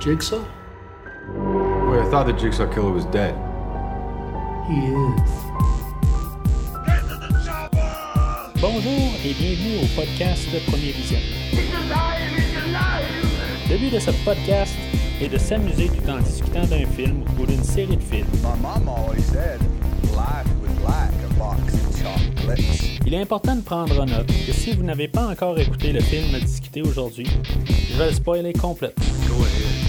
Jigsaw? Wait, I thought the Jigsaw Killer was dead. He is. Bonjour et bienvenue au podcast Premier Vision. Le but de ce podcast est de s'amuser tout en discutant d'un film ou d'une série de films. My mom always said life was like a box of chocolates. Il est important de prendre en note que si vous n'avez pas encore écouté le film à discuter aujourd'hui, je vais le spoiler complètement. Go ahead.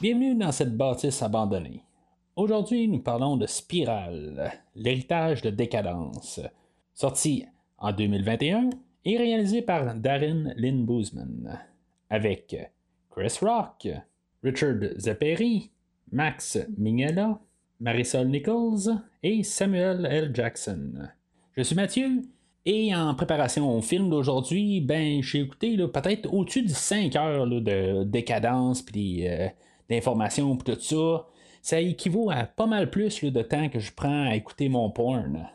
Bienvenue dans cette bâtisse abandonnée. Aujourd'hui, nous parlons de Spirale, l'héritage de décadence, sorti en 2021 et réalisé par Darren Lynn Boozman, avec Chris Rock, Richard Zapperi, Max Mignella, Marisol Nichols et Samuel L. Jackson. Je suis Mathieu et en préparation au film d'aujourd'hui, ben j'ai écouté peut-être au-dessus de 5 heures de décadence puis euh, d'informations puis tout ça. Ça équivaut à pas mal plus de temps que je prends à écouter mon porn.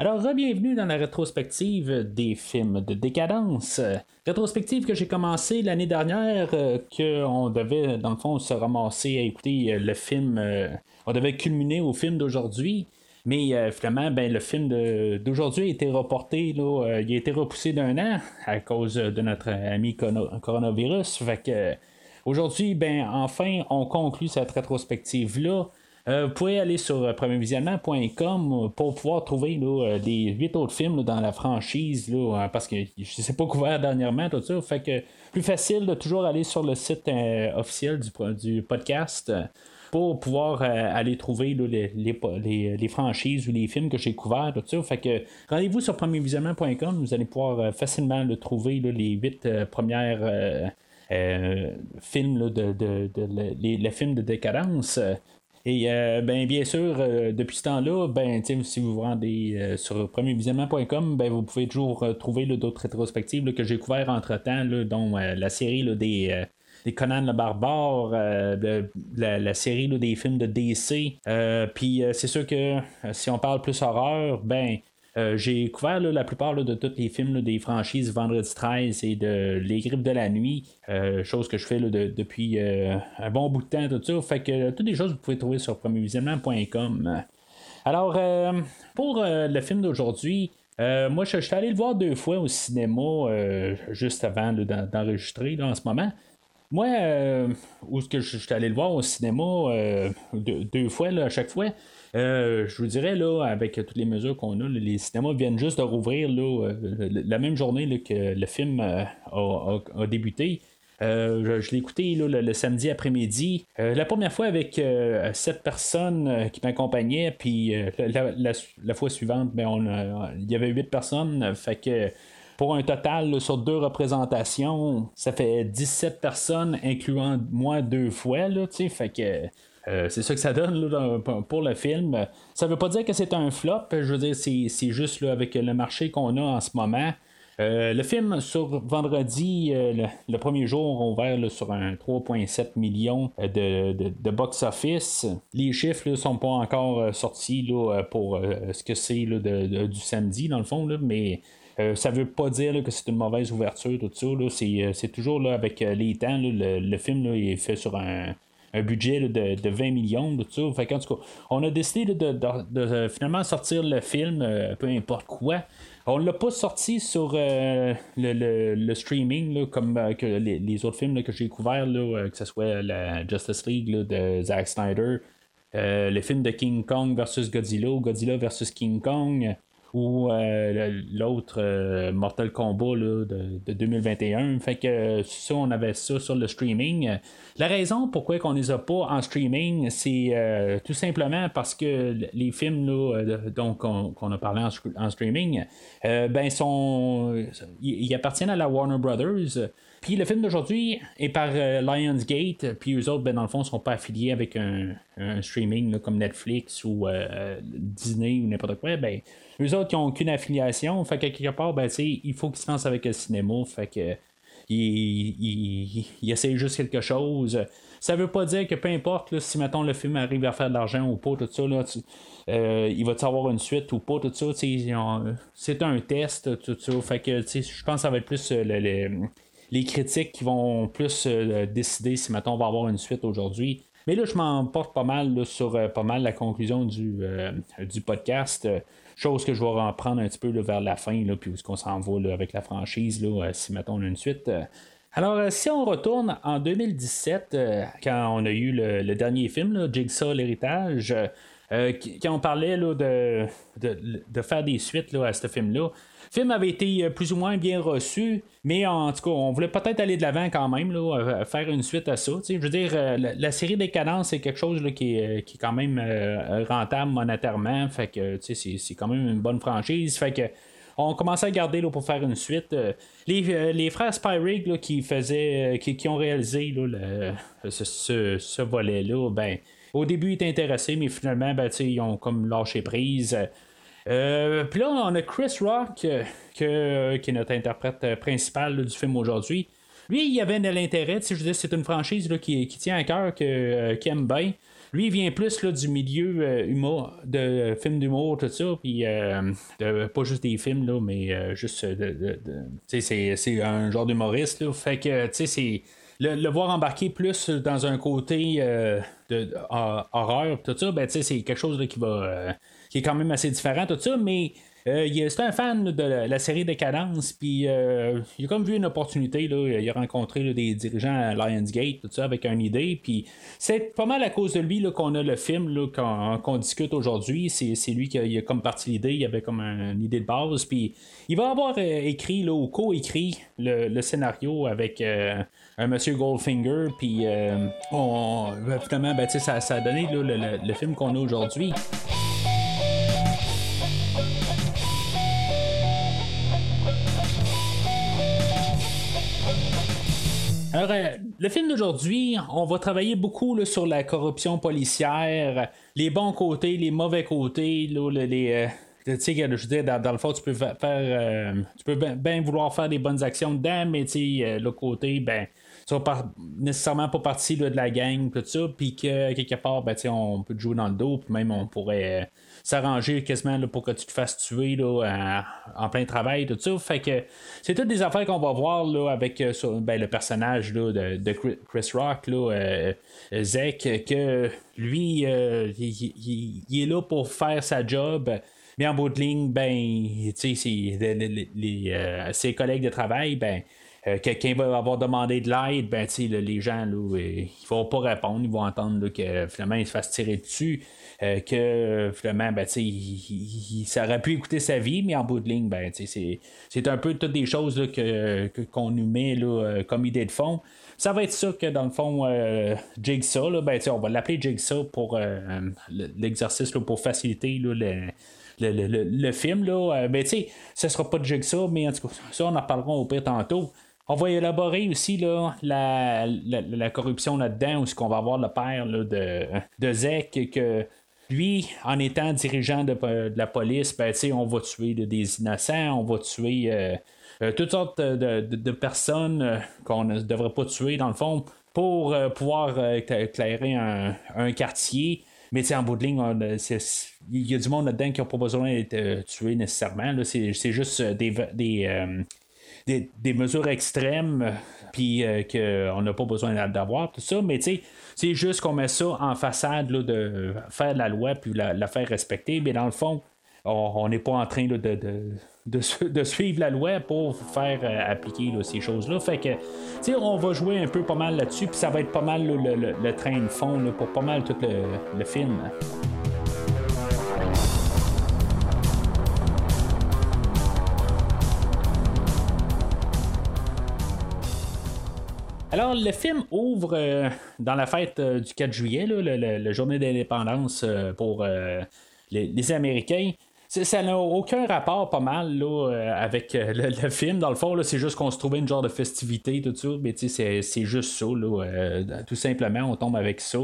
Alors, bienvenue dans la rétrospective des films de décadence. Rétrospective que j'ai commencé l'année dernière, euh, qu'on devait, dans le fond, se ramasser à écouter euh, le film. on devait culminer au film d'aujourd'hui. Mais euh, finalement, ben, le film d'aujourd'hui a été reporté, là, euh, il a été repoussé d'un an à cause de notre ami coronavirus. Fait que, euh, aujourd'hui, ben, enfin, on conclut cette rétrospective-là. Vous pouvez aller sur premiervisionnement.com pour pouvoir trouver là, huit autres films dans la franchise là, parce que je ne sais pas couvert dernièrement tout ça. Fait que plus facile de toujours aller sur le site officiel du, du podcast pour pouvoir euh, aller trouver les, les, les- franchises ou les films que j'ai couverts, tout ça. Fait que rendez-vous sur premiervisionnement.com, vous allez pouvoir euh, facilement le trouver les huit euh, premières euh, films de, de, de- le- les, les films de décadence. Et ben, bien sûr, depuis ce temps-là, ben, si vous vous rendez sur premiervisionnement.com, ben, vous pouvez toujours trouver d'autres rétrospectives que j'ai couvertes entre-temps, dont la série des, des Conan le Barbare, euh, de- la, la série des films de DC. Euh, Puis euh, c'est sûr que si on parle plus horreur, ben, j'ai couvert la plupart de tous les films des franchises Vendredi 13 et de Les Grippes de la Nuit, chose que je fais depuis un bon bout de temps, tout ça. Fait que toutes les choses vous pouvez trouver sur premiervisionnement.com. Alors, pour le film d'aujourd'hui, moi, je, suis allé le voir deux fois au cinéma juste avant d'enregistrer en ce moment. Moi, euh, où est-ce que je suis allé le voir au cinéma euh, deux, deux fois là, à chaque fois, euh, je vous dirais, là, avec toutes les mesures qu'on a, les cinémas viennent juste de rouvrir là, la même journée que le film a, a- débuté. Je l'ai écouté là, le, le samedi après-midi. La première fois avec euh, sept personnes qui m'accompagnaient, puis la, la- fois suivante, ben, on il y avait huit personnes. Fait que pour un total sur deux représentations, ça fait 17 personnes, incluant moi deux fois. Là, fait que. euh, c'est ça que ça donne pour le film. Ça veut pas dire que c'est un flop. Je veux dire, c'est, juste avec le marché qu'on a en ce moment. Euh, le film sur vendredi, euh, le, premier jour, on ouvert sur un 3,7 millions de, de- box-office. Les chiffres ne sont pas encore sortis là, pour ce que c'est du samedi, dans le fond, là, mais euh, ça veut pas dire que c'est une mauvaise ouverture, tout ça. euh, c'est toujours avec euh, les temps, le, film est fait sur un, budget de, de 20 millions, tout ça. Qu'en tout cas, on a décidé de, euh, finalement sortir le film, peu importe quoi. On ne l'a pas sorti sur le, streaming, comme les, autres films que j'ai couverts, que ce soit la Justice League de Zack Snyder, le film de King Kong versus Godzilla, Godzilla versus King Kong, ou euh, l'autre euh, Mortal Kombat là, de, de 2021. Fait que ça, on avait ça sur le streaming. La raison pourquoi on les a pas en streaming, c'est euh, tout simplement parce que les films là, donc, qu'on a parlé en, en streaming, ben sont, ils appartiennent à la Warner Brothers. Le film d'aujourd'hui est par euh, Lionsgate, puis eux autres, ben, dans le fond, ne sont pas affiliés avec un, streaming là, comme Netflix ou euh, Disney ou n'importe quoi. Ben, eux autres, ils n'ont aucune affiliation. Fait que quelque part, ben, tu il faut qu'ils se lancent avec le cinéma. Fait que il, il, essaie juste quelque chose. Ça veut pas dire que peu importe si mettons le film arrive à faire de l'argent ou pas, tout ça, là, euh, il va avoir une suite ou pas, tout ça. C'est un test, tout ça. Fait que je pense que ça va être plus euh, les critiques qui vont plus euh, décider si mettons on va avoir une suite aujourd'hui. Mais là, je m'en porte pas mal sur pas mal la conclusion du, du podcast. Chose que je vais reprendre un petit peu vers la fin, là, puis où est-ce qu'on s'en va avec la franchise, là, si mettons on a une suite. Alors, euh, si on retourne en 2017, euh, quand on a eu le, dernier film, Jigsaw, l'héritage, euh, quand on parlait de, de, faire des suites à ce film-là, le film avait été plus ou moins bien reçu, mais en tout cas, on voulait peut-être aller de l'avant quand même, là, faire une suite à ça. Je veux dire, la, série des cadences, c'est quelque chose qui, est, qui, est, quand même rentable monétairement, fait que c'est quand même une bonne franchise, fait que on commençait à garder là, pour faire une suite. Euh, euh, les, frères Spyrig qui faisaient, euh, qui, ont réalisé ce, volet-là, ben, au début ils étaient intéressés, mais finalement, ben, ils ont comme lâché prise. Puis là, on a Chris Rock, qui est notre interprète principal du film aujourd'hui. Lui, il avait de l'intérêt, je veux c'est une franchise qui, tient à cœur, que, qui aime bien. Lui, il vient plus là, du milieu euh, humour, de films d'humour, tout ça, puis euh, pas juste des films, là, mais euh, juste de, c'est, un genre d'humoriste, là, fait que, tu sais, c'est le, voir embarquer plus dans un côté de, horreur, tout ça, ben, c'est quelque chose qui va, qui est quand même assez différent, tout ça, mais euh, c'est un fan de la, série Décadence, puis euh, il a comme vu une opportunité. Là, il a rencontré des dirigeants à Lionsgate, tout ça, avec une idée. Puis c'est pas mal à cause de lui qu'on a le film qu'on, discute aujourd'hui. C'est, lui qui a, comme parti l'idée. Il avait comme une idée de base. Puis il va avoir euh, écrit là, ou co-écrit le, scénario avec un monsieur Goldfinger. Puis on, finalement, ben, ça, ça a donné le film qu'on a aujourd'hui. Alors, euh, le film d'aujourd'hui, on va travailler beaucoup sur la corruption policière, les bons côtés, les mauvais côtés, les. Euh, tu sais, je veux dire, dans, le fond, tu peux faire. Euh, tu peux bien vouloir faire des bonnes actions dedans, mais tu sais, l'autre côté, ben. Tu vas nécessairement pas partie de la gang, tout ça, puis que quelque part, ben, on peut te jouer dans le dos, puis même on pourrait s'arranger quasiment pour que tu te fasses tuer là, en, plein travail, tout ça. Fait que c'est toutes des affaires qu'on va voir là, avec euh, ben, le personnage là, de, Chris Rock, là, euh, Zek, que lui, euh, il, est là pour faire sa job. Mais en bout de ligne, ben, ses collègues de travail, ben, quelqu'un va avoir demandé de l'aide, ben, les gens, là, ils vont pas répondre, ils vont entendre que finalement ils se fassent tirer dessus. Euh, que finalement, ben, il, ça aurait pu écouter sa vie, mais en bout de ligne, ben, c'est un peu toutes des choses que, qu'on nous met là, euh, comme idée de fond. Ça va être ça que dans le fond, euh, Jigsaw, ben, on va l'appeler Jigsaw pour l'exercice pour faciliter le, le, film. Là. Ben, ce ne sera pas de Jigsaw, mais en tout cas, ça, on en parlera au pire tantôt. On va élaborer aussi là, la, la, corruption là-dedans, où ce qu'on va avoir le père de, de Zek, que lui, en étant dirigeant de, la police, ben, on va tuer des innocents, on va tuer euh, euh, toutes sortes de, personnes euh, qu'on ne devrait pas tuer, dans le fond, pour pouvoir éclairer un, quartier. Mais en bout de ligne, il y a du monde là-dedans qui n'a pas besoin d'être tué nécessairement. C'est, juste des, des, mesures extrêmes, puis qu'on n'a pas besoin d'avoir, tout ça. Mais tu sais, c'est juste qu'on met ça en façade là, de faire la loi puis la, faire respecter, mais dans le fond, on n'est pas en train de, de, suivre la loi pour faire euh, appliquer ces choses-là. Fait que, tu on va jouer un peu pas mal là-dessus, puis ça va être pas mal le, train de fond pour pas mal tout le, film. Alors, le film ouvre euh, dans la fête euh, du 4 juillet, la journée d'indépendance euh, pour les, Américains. Ça n'a aucun rapport pas mal avec le, film. Dans le fond, c'est juste qu'on se trouvait une genre de festivité, tout ça. Mais c'est juste ça, tout simplement, on tombe avec ça.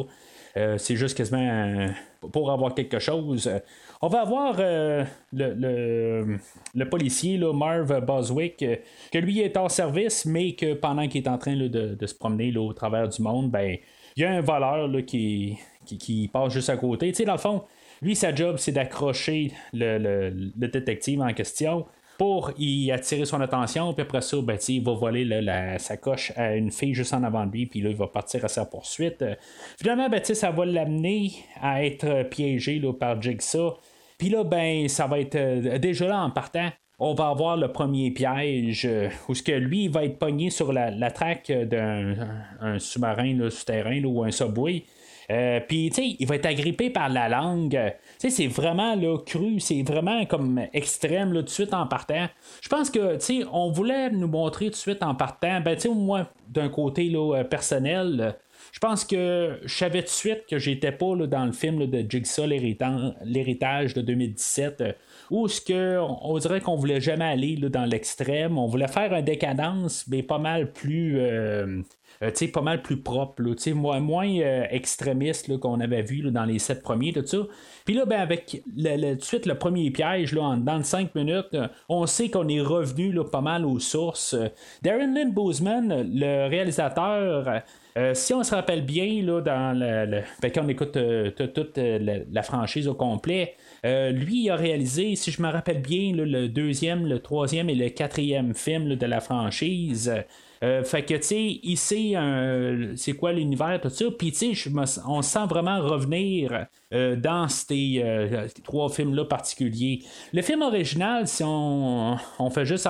Euh, c'est juste quasiment euh, pour avoir quelque chose. On va avoir le, le, le, policier, là, Marv Boswick, que lui est en service, mais que pendant qu'il est en train de, se promener là, au travers du monde, ben il y a un voleur qui, qui, qui, passe juste à côté. Dans le fond, lui, sa job, c'est d'accrocher le, le, détective en question pour y attirer son attention, puis après ça, ben, il va voler la sacoche à une fille juste en avant de lui, puis là, il va partir à sa poursuite. Finalement, ben, ça va l'amener à être piégé là, par Jigsaw. Puis là, ben, ça va être euh, déjà là en partant. On va avoir le premier piège euh, où ce que lui il va être pogné sur la, traque d'un sous-marin souterrain ou un subway. Euh, puis, tu sais, il va être agrippé par la langue. C'est vraiment cru, c'est vraiment comme extrême tout de suite en partant. Je pense que, tu sais, on voulait nous montrer tout de suite en partant, ben, tu sais, moi, d'un côté là, euh, personnel, je pense que je savais tout de suite que j'étais pas là, dans le film de Jigsaw, l'héritage de 2017 euh, où ce que on dirait qu'on voulait jamais aller là, dans l'extrême, on voulait faire un décadence, mais pas mal plus euh, pas mal plus propre, moins, euh, extrémiste qu'on avait vu dans les sept premiers, tout ça. Puis là, ben, avec le, tout de suite le premier piège, là, en, dans cinq minutes, euh, on sait qu'on est revenu là, pas mal aux sources. Darren Lynn Boozman, le réalisateur, si on se rappelle bien, là, dans le, ben, quand on écoute toute la, franchise au complet, lui, a réalisé, si je me rappelle bien, le deuxième, le troisième et le quatrième film de la franchise. Euh, fait que, tu sais, sait c'est quoi l'univers, tout ça? Puis, tu sais, on sent vraiment revenir euh, dans ces euh, trois films-là particuliers. Le film original, si on, fait juste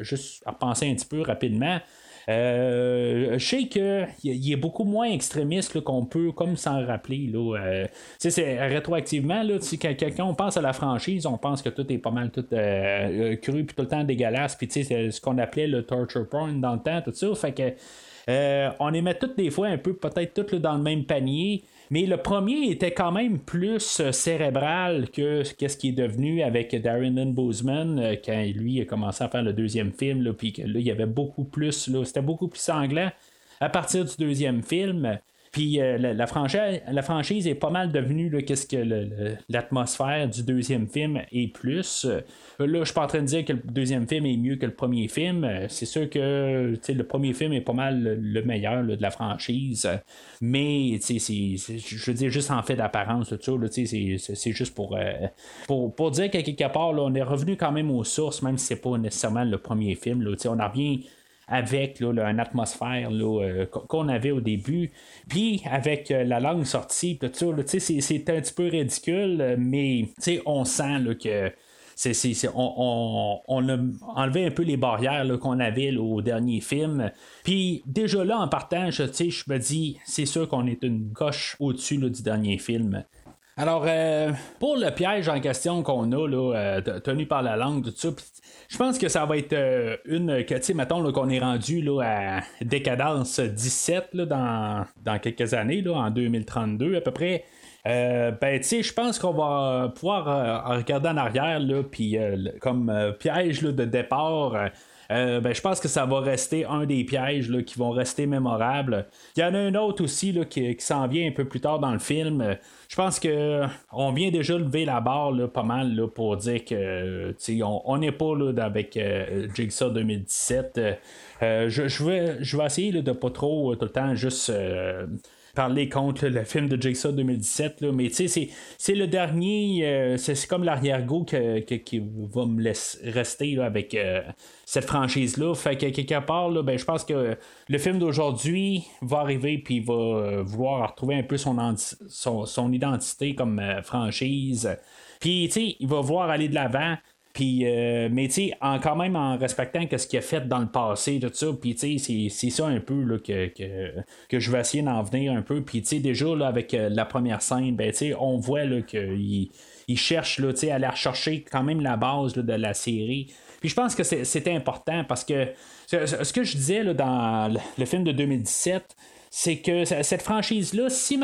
juste à penser un petit peu rapidement, je sais qu'il est beaucoup moins extrémiste qu'on peut comme s'en rappeler. Là, euh, c'est rétroactivement, là, quand, on pense à la franchise, on pense que tout est pas mal tout euh, cru puis tout le temps dégueulasse. Puis c'est ce qu'on appelait le torture porn dans le temps, tout ça. Fait que on les met toutes des fois un peu peut-être toutes dans le même panier. Mais le premier était quand même plus euh, cérébral que ce qui est devenu avec Darren Lynn Bozeman euh, quand lui a commencé à faire le deuxième film, puis que là, il y avait beaucoup plus, c'était beaucoup plus sanglant. À partir du deuxième film, puis euh, la, franchise, la franchise est pas mal devenue qu'est-ce que l'atmosphère du deuxième film est plus. Euh, là, je suis pas en train de dire que le deuxième film est mieux que le premier film. Euh, c'est sûr que le premier film est pas mal le, meilleur de la franchise. Mais je veux dire, juste en fait d'apparence, c'est juste pour, pour, pour, dire qu'à quelque part, là, on est revenu quand même aux sources, même si c'est pas nécessairement le premier film. On a bien avec là, une atmosphère euh, qu'on avait au début. Puis avec euh, la langue sortie, c'est un petit peu ridicule, mais on sent que on, a enlevé un peu les barrières qu'on avait au dernier film. Puis déjà là, en partant, je, je me dis, c'est sûr qu'on est une coche au-dessus du dernier film. Alors, euh, pour le piège en question qu'on a, là, tenu par la langue, tout ça, je pense que ça va être euh, une que, mettons qu'on est rendu là, à décadence 17 là, dans, dans quelques années, là, en 2032 à peu près. Euh, ben, tu sais, je pense qu'on va pouvoir euh, regarder en arrière, puis comme piège là, de départ, euh, ben, je pense que ça va rester un des pièges là, qui vont rester mémorables. Il y en a un autre aussi là, qui, s'en vient un peu plus tard dans le film. Je pense que on vient déjà lever la barre là, pas mal là, pour dire que on n'est pas là, avec euh, Jigsaw 2017. Euh, je, je, vais, je vais essayer de pas trop tout le temps juste parler contre le film de Jigsaw 2017, là, mais tu sais, c'est le dernier, euh, c'est comme l'arrière-goût qui va me laisser rester avec euh, cette franchise-là. Fait que quelque part, là, ben, je pense que le film d'aujourd'hui va arriver puis va euh, vouloir retrouver un peu son, son, identité comme franchise. Puis, tu sais, il va vouloir aller de l'avant. Puis, euh, mais tu sais, quand même en respectant ce qu'il a fait dans le passé, tout ça. Puis, tu sais, c'est ça un peu là, que, que, je vais essayer d'en venir un peu. Puis, tu sais, déjà, là, avec euh, la première scène, ben, tu sais, on voit qu'il il cherche là, à aller rechercher quand même la base de la série. Puis, je pense que c'était important parce que ce que je disais dans le film de 2017, c'est que cette franchise-là, si,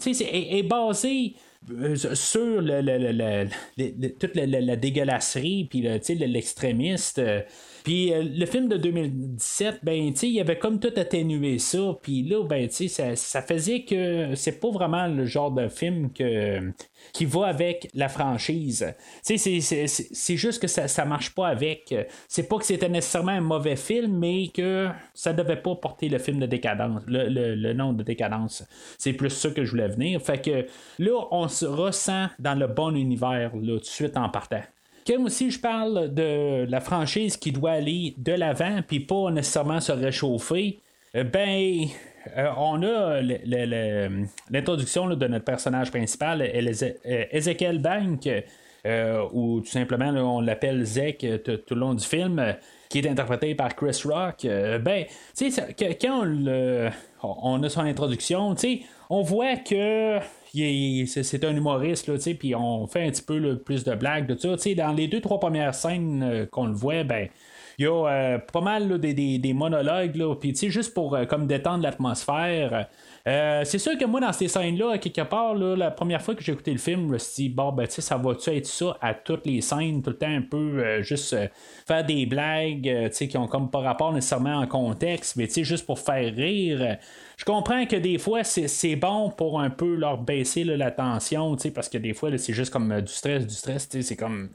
sais, est, basée sur le, le- le- toute la, la- la dégueulasserie, puis l'extrémiste. euh, puis euh, le film de 2017, ben, tu il avait comme tout atténué ça. Puis là, ben, tu ça, ça faisait que c'est pas vraiment le genre de film que, qui va avec la franchise. C'est- c'est- juste que ça, ça marche pas avec. C'est pas que c'était nécessairement un mauvais film, mais que ça devait pas porter le film de décadence, le, le- le nom de décadence. C'est plus ça que je voulais venir. Fait que là, on se ressent dans le bon univers, tout de suite en partant. Comme aussi je parle de la franchise qui doit aller de l'avant puis pas nécessairement se réchauffer, euh, ben euh, on a l'introduction de notre personnage principal, euh, Ezekiel Bank, euh, ou tout simplement on l'appelle Zek tout tout le long du film, qui est interprété par Chris Rock. ben, tu ça- quand on, a son introduction, tu on voit que c'est un humoriste, là, puis on fait un petit peu plus de blagues, de ça. Tu sais, dans les deux, trois premières scènes qu'on le voit, ben, il y a euh, pas mal des, des- des monologues, là, puis juste pour euh, comme détendre l'atmosphère. euh, c'est sûr que moi, dans ces scènes-là, quelque part, la première fois que j'ai écouté le film, je me suis dit, bon, ben, tu sais, ça va-tu être ça à toutes les scènes, tout le temps un peu juste faire des blagues, tu sais, qui ont comme pas rapport nécessairement en contexte, mais tu sais, juste pour faire rire. Je comprends que des fois, c'est, bon pour un peu leur baisser la tension, tu sais, parce que des fois, c'est juste comme du stress, du stress, tu sais, c'est comme.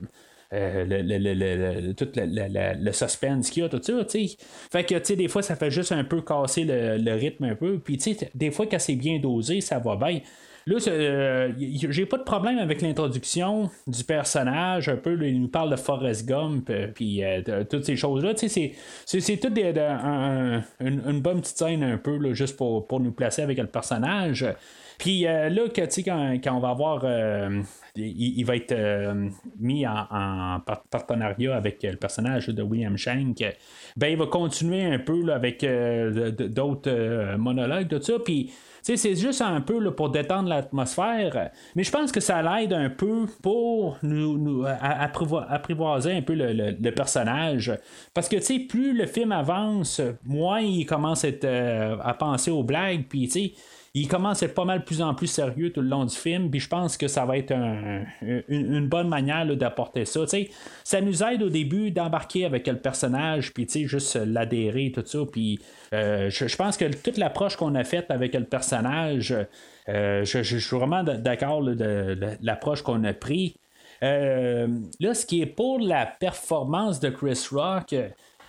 Euh, le, le, le, le- suspense qu'il y a, tout ça, tu sais. Fait que, tu sais, des fois, ça fait juste un peu casser le, rythme un peu. Puis, des fois, quand c'est bien dosé, ça va bien. Là, euh, j'ai pas de problème avec l'introduction du personnage. Un peu, il nous parle de Forrest Gump, euh, puis toutes ces choses-là. C'est, c'est, tout une bonne petite scène un peu, là, juste pour, pour nous placer avec le personnage. Puis euh, là, que, quand, quand on va avoir. euh, il, va être euh, mis en, en par- partenariat avec le personnage de William Shank. Ben, il va continuer un peu avec d'autres monologues, tout ça. Puis. c'est juste un peu pour détendre l'atmosphère, mais je pense que ça l'aide un peu pour nous, apprivoiser un peu le, le- personnage. Parce que plus le film avance, moins il commence à, penser aux blagues, puis il commence à être pas mal plus en plus sérieux tout le long du film, puis je pense que ça va être un- une, bonne manière d'apporter ça. Ça nous aide au début d'embarquer avec le personnage, puis juste l'adhérer, tout ça, puis euh, je, pense que toute l'approche qu'on a faite avec le personnage, euh, je, suis vraiment d'accord de, l'approche qu'on a pris. Euh, là, ce qui est pour la performance de Chris Rock,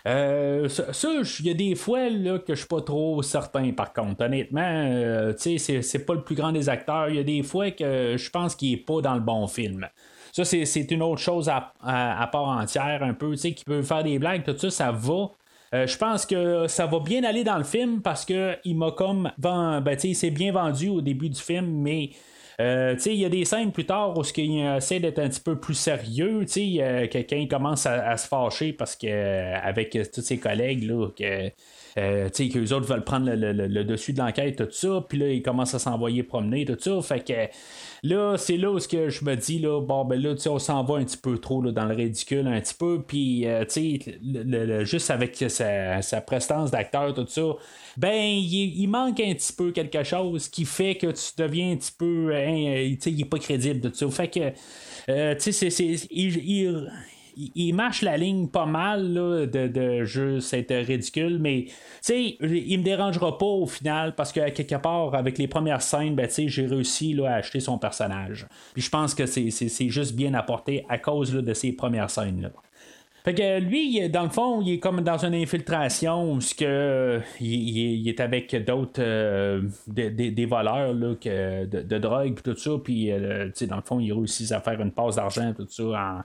euh, ça, il y a des fois là, que je suis pas trop certain par contre. Honnêtement, euh, tu c'est, pas le plus grand des acteurs. Il y a des fois que je pense qu'il est pas dans le bon film. Ça, c'est, une autre chose à, à- part entière, un peu, tu sais, qui peut faire des blagues, tout ça, ça va. Euh, je pense que ça va bien aller dans le film parce que il m'a comme ben, sais, il s'est bien vendu au début du film, mais euh, il y a des scènes plus tard où il essaie d'être un petit peu plus sérieux, euh, que quand il commence à, se fâcher parce que euh, avec euh, tous ses collègues là, que qu'eux autres veulent prendre le, le- le- dessus de l'enquête, tout ça, puis là, ils commencent à s'envoyer promener, tout ça, fait que là, c'est là où que je me dis, là, bon, ben là, on s'en va un petit peu trop là, dans le ridicule, un petit peu, puis, euh, tu sais, juste avec sa, sa prestance d'acteur, tout ça, ben, il, manque un petit peu quelque chose qui fait que tu deviens un petit peu, hein, euh, tu sais, il est pas crédible, tout ça, fait que, euh, tu sais, il- il, marche la ligne pas mal là, de, de juste être ridicule, mais il me dérangera pas au final parce que quelque part, avec les premières scènes, ben, j'ai réussi là, à acheter son personnage. Puis je pense que c'est, juste bien apporté à cause là, de ces premières scènes. Là. Fait que lui, dans le fond, il est comme dans une infiltration où il, est avec d'autres euh, des, des- voleurs là, que, de, de drogue puis tout ça, puis euh, dans le fond, il réussit à faire une passe d'argent tout ça en,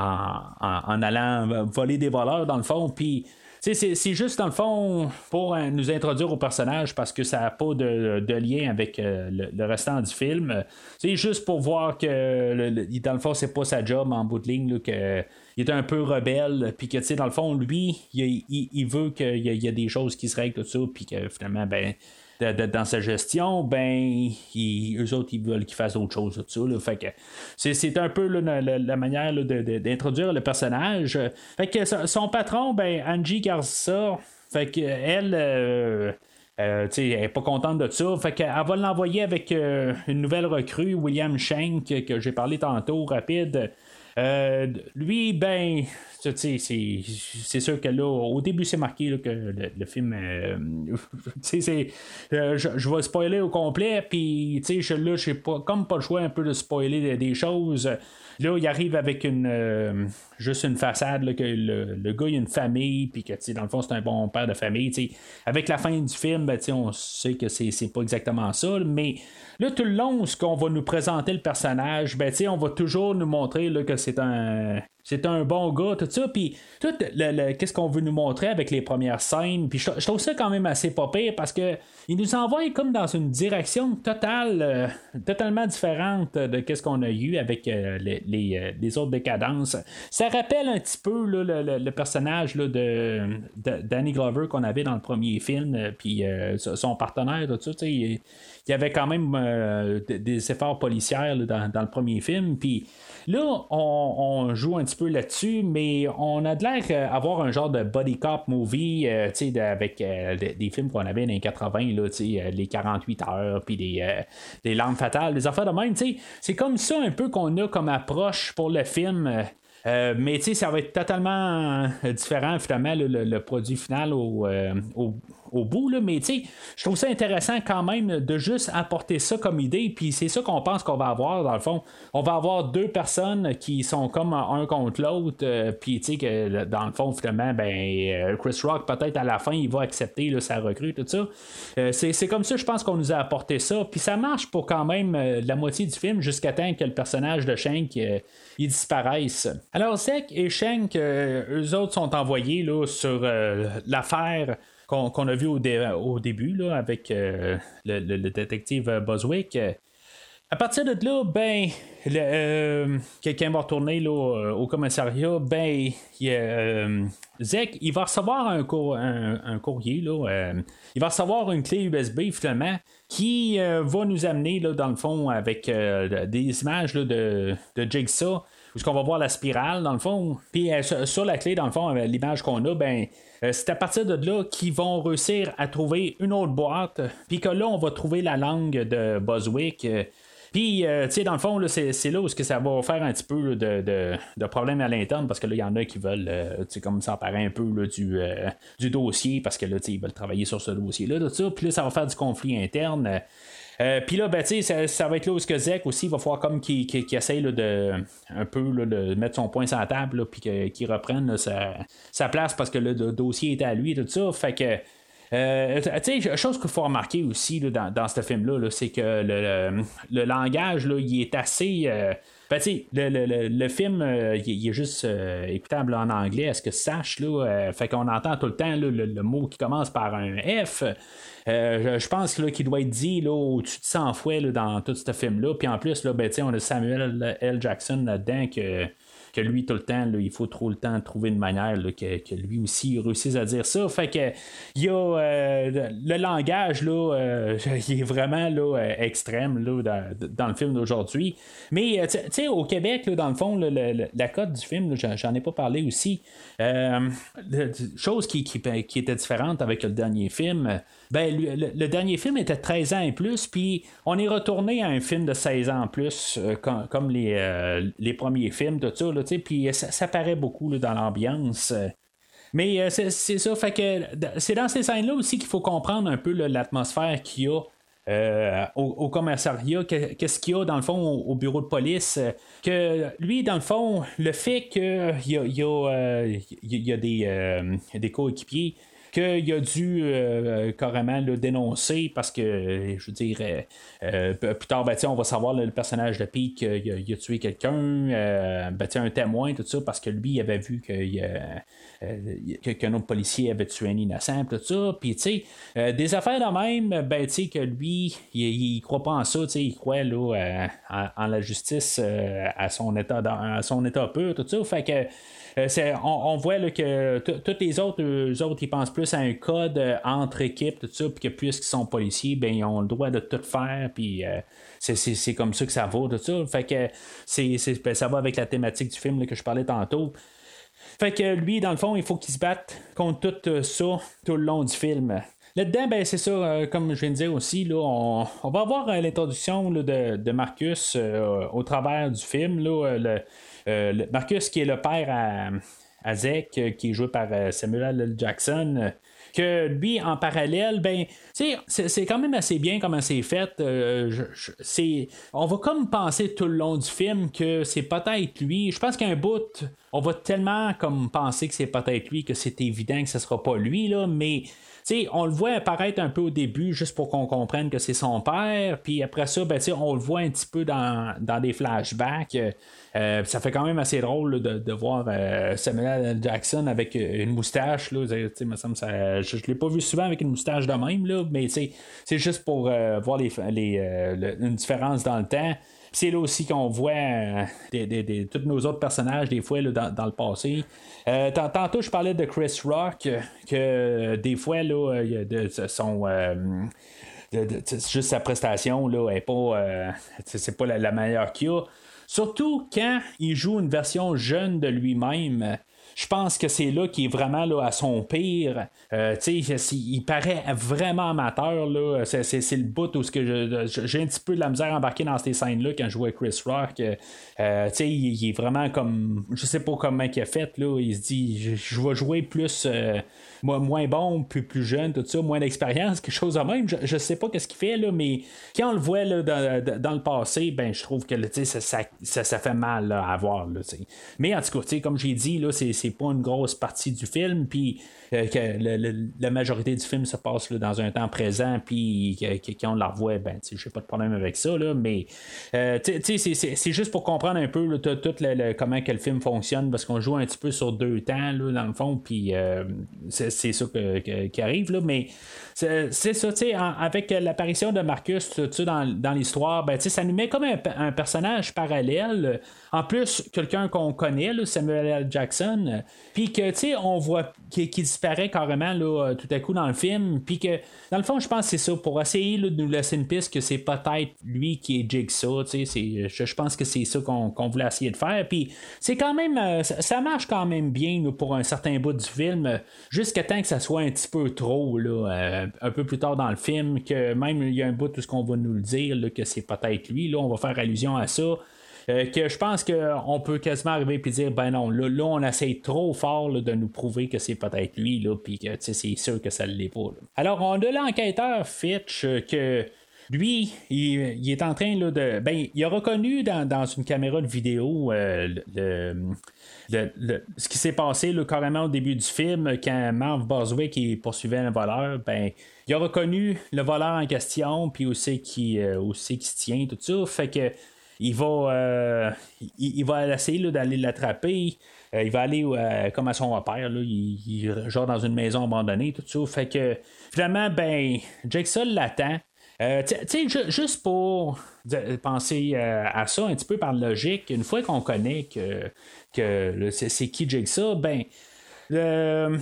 en, allant voler des voleurs dans le fond, puis c'est, juste dans le fond pour euh, nous introduire au personnage parce que ça n'a pas de, lien avec euh, le, restant du film. C'est juste pour voir que dans le fond, c'est pas sa job en bout de ligne, là, que il est un peu rebelle, puis que tu sais, dans le fond, lui, il, veut qu'il y, a- il y a des choses qui se règlent tout ça, puis que finalement, ben. De- de- dans sa gestion, ben, ils- eux autres, ils veulent qu'il fasse autre chose, tout ça. Fait que c'est, un peu la, manière de- de- d'introduire le personnage. Fait que son, son patron, ben, Angie Garza, fait que elle, euh, Euh, elle n'est pas contente de ça. Fait qu'elle va l'envoyer avec euh, une nouvelle recrue, William Shank, que j'ai parlé tantôt, rapide. Euh, lui, ben, c'est sûr que là, au début, c'est marqué que le, film. Euh, euh, je, vais spoiler au complet, puis là, j'ai pas, comme pas le choix un peu de spoiler des, choses. Là, il arrive avec une juste une façade, que le, gars il a une famille, puis que dans le fond, c'est un bon père de famille. Avec la fin du film, ben, on sait que c'est pas exactement ça, mais Là, tout le long, ce qu'on va nous présenter le personnage, ben, on va toujours nous montrer là, que c'est un c'est un bon gars, tout ça. Puis, tout le, qu'est-ce qu'on veut nous montrer avec les premières scènes? Puis, je, trouve ça quand même assez pas parce que il nous envoie comme dans une direction totale, euh, totalement différente de qu'est-ce qu'on a eu avec euh, les, euh, les, autres décadences. Ça rappelle un petit peu le, personnage là, de, Danny Glover qu'on avait dans le premier film, puis son partenaire, tout ça. Y avait quand même des efforts policiers dans, dans, le premier film. Puis Là, on, joue un petit peu là-dessus, mais on a de l'air d'avoir un genre de body cop movie, euh, avec euh, des, films qu'on avait dans les 80, là, euh, les 48 heures, puis des, larmes fatales, des affaires de même. C'est comme ça un peu qu'on a comme approche pour le film. mais tu sais, ça va être totalement différent finalement le, produit final au, au bout, là, mais je trouve ça intéressant quand même de juste apporter ça comme idée, puis c'est ça qu'on pense qu'on va avoir dans le fond. On va avoir deux personnes qui sont comme un contre l'autre, euh, puis tu sais que dans le fond, finalement, ben euh, Chris Rock, peut-être à la fin, il va accepter là, sa recrue, tout ça. Euh, c'est comme ça, je pense qu'on nous a apporté ça, puis ça marche pour quand même la moitié du film jusqu'à temps que le personnage de Shank il disparaisse. Alors, Zek et Shank, eux autres sont envoyés là, sur l'affaire qu'on a vu au, début là, avec euh, le, détective Boswick. À partir de là, ben, euh, quelqu'un va retourner là, au commissariat, ben, il, Zek, il va recevoir un, courrier, là, il va recevoir une clé USB finalement qui va nous amener là, dans le fond avec des images de, de Jigsaw qu'on va voir la spirale dans le fond. Puis sur la clé, dans le fond, l'image qu'on a, ben euh, c'est à partir de là qu'ils vont réussir à trouver une autre boîte, puis que là, on va trouver la langue de Boswick. Euh, puis, euh, tu sais, dans le fond, c'est là où que ça va faire un petit peu de, de, problème à l'interne, parce que là, il y en a qui veulent, tu sais, comme s'emparer un peu du, du dossier, parce que là, ils veulent travailler sur ce dossier-là, tout ça. Puis là, ça va faire du conflit interne. Euh, puis là, ben, ça, ça va être là où que Zek aussi va falloir comme qu'il essaye de un peu de mettre son point sur la table, puis qu'il reprenne sa, place parce que le, dossier est à lui et tout ça. Fait que. Euh, tu sais, chose qu'il faut remarquer aussi dans, dans ce film-là, c'est que le, langage, là, il est assez. Euh, ben, le, le, film, il, est juste écoutable en anglais, est-ce que sache, là? fait qu'on entend tout le temps le, mot qui commence par un F. Euh, je pense qu'il doit être dit là, au-dessus de 100 fois dans tout ce film-là. Puis en plus, là, ben, on a Samuel L. Jackson là-dedans que que lui, tout le temps, il faut trop le temps trouver une manière que, lui aussi réussisse à dire ça. Fait que euh, le langage, là, euh, il est vraiment là, extrême là, dans, le film d'aujourd'hui. Mais au Québec, dans le fond, la cote du film, j'en ai pas parlé aussi. chose qui, qui, était différente avec le dernier film ben, le, dernier film était 13 ans et plus, puis on est retourné à un film de 16 ans en plus, euh, comme, les, euh, les, premiers films, tout ça, là, puis ça, ça, paraît beaucoup dans l'ambiance. Mais euh, c'est ça, fait que c'est dans ces scènes-là aussi qu'il faut comprendre un peu l'atmosphère qu'il y a. au, commissariat, qu'est-ce qu'il y a dans le fond au, bureau de police, que lui, dans le fond, le fait qu'il y a, y y a des, des coéquipiers qu'il a dû euh, carrément le dénoncer parce que, je veux dire, euh, euh, plus tard, ben, on va savoir le personnage de Pete qu'il a, tué quelqu'un, ben, un témoin, tout ça, parce que lui, il avait vu qu'un autre policier avait tué un innocent, tout ça. Puis, tu sais, des affaires de même, ben, tu sais, que lui, il, il, croit pas en ça, tu sais, il croit là, en, la justice à son état à son état pur, tout ça. Fait que euh, on, voit que tous les autres, eux autres, ils pensent plus à un code euh, entre équipes, tout ça, puis que puisqu'ils sont policiers, ben, ils ont le droit de tout faire, puis euh, c'est comme ça que ça va, tout ça. Fait que ben, ça va avec la thématique du film que je parlais tantôt. Fait que lui, dans le fond, il faut qu'il se batte contre tout ça tout le long du film. Là-dedans, ben, c'est ça, comme je viens de dire aussi, là, on, on va avoir l'introduction là, de, de Marcus au travers du film. Là, le, euh, Marcus qui est le père à, à Zek, euh, qui est joué par euh, Samuel L. Jackson. que lui, en parallèle, ben, c'est, quand même assez bien comment c'est fait. on va comme penser tout le long du film que c'est peut-être lui. Je pense qu'un bout, on va tellement comme penser que c'est peut-être lui que c'est évident que ce sera pas lui, là, mais tu sais, on le voit apparaître un peu au début juste pour qu'on comprenne que c'est son père, puis après ça, ben, on le voit un petit peu dans, dans des flashbacks. Euh, ça fait quand même assez drôle de, de voir euh, Samuel. Jackson avec euh, une moustache. Là, ça- je ne l'ai pas vu souvent avec une moustache de même, là, mais c'est juste pour voir les, les, le- une différence dans le temps. C'est là aussi qu'on voit euh, des, des- tous nos autres personnages, des fois, là, dans, dans le passé. Euh, tant- tantôt, je parlais de Chris Rock, euh, que des fois, là, de, son. juste sa prestation là, est pas, c'est pas la, la meilleure qu'il y a. Surtout quand il joue une version jeune de lui-même. Je pense que c'est là qu'il est vraiment là, à son pire. Euh, il paraît vraiment amateur. C'est, le bout où j'ai un petit peu de la misère à embarquer dans ces scènes-là quand je jouais Chris Rock. Euh, il, il est vraiment comme. Je sais pas comment il a fait. Là. Il se dit je, vais jouer plus. euh, moins bon, plus, plus jeune, tout ça, moins d'expérience, quelque chose de même. Je, je sais pas qu'est-ce qu'il fait, là, mais quand on le voit là, dans, dans- le passé, ben je trouve que ça, ça, ça, ça fait mal à voir. Là, mais en tout cas, comme j'ai dit, là, c'est, c'est pas une grosse partie du film, puis euh, que le- le- la majorité du film se passe dans un temps présent, puis que- quand on la revoit, ben, j'ai pas de problème avec ça, là, mais euh, c'est, c'est- c'est juste pour comprendre un peu tout, le- comment que le film fonctionne, parce qu'on joue un petit peu sur deux temps, là, dans le fond, puis euh, c'est, c'est ça qui arrive, là, mais c'est, ça, tu sais, avec l'apparition de Marcus dans, dans l'histoire, ben, ça nous met comme un, personnage parallèle, en plus, quelqu'un qu'on connaît, là, Samuel L. Jackson, puis que, tu sais, on voit qui, qui disparaît carrément, là, tout à coup dans le film, puis que, dans le fond, je pense que c'est ça, pour essayer de nous laisser une piste que c'est peut-être lui qui est Jigsaw, tu sais, je, pense que c'est ça qu'on, voulait essayer de faire, puis c'est quand même, euh, ça, marche quand même bien pour un certain bout du film, euh, jusqu'à temps que ça soit un petit peu trop, là, euh, un peu plus tard dans le film, que même il y a un bout tout ce qu'on va nous le dire, là, que c'est peut-être lui, là, on va faire allusion à ça. Euh, que je pense qu'on peut quasiment arriver et dire ben non, là, là, on essaye trop fort de nous prouver que c'est peut-être lui, là, puis que c'est sûr que ça ne l'est pas. Alors, on a l'enquêteur Fitch euh, que lui, il, est en train de. Ben, il a reconnu dans, une caméra de vidéo euh, ce qui s'est passé carrément au début du film, quand Marv Boswick poursuivait un voleur, ben, il a reconnu le voleur en question, puis aussi qui, euh, se tient, tout ça. Fait que il va, euh, il, va essayer d'aller l'attraper. Euh, il va aller comme à son repère, là, il, il- genre dans une maison abandonnée, tout ça. Fait que finalement, ben, Jake Sol l'attend. Euh, tu sais, ju- juste pour penser euh, à ça un petit peu par logique, une fois qu'on connaît que, c'est, qui Jigsaw, ben, le,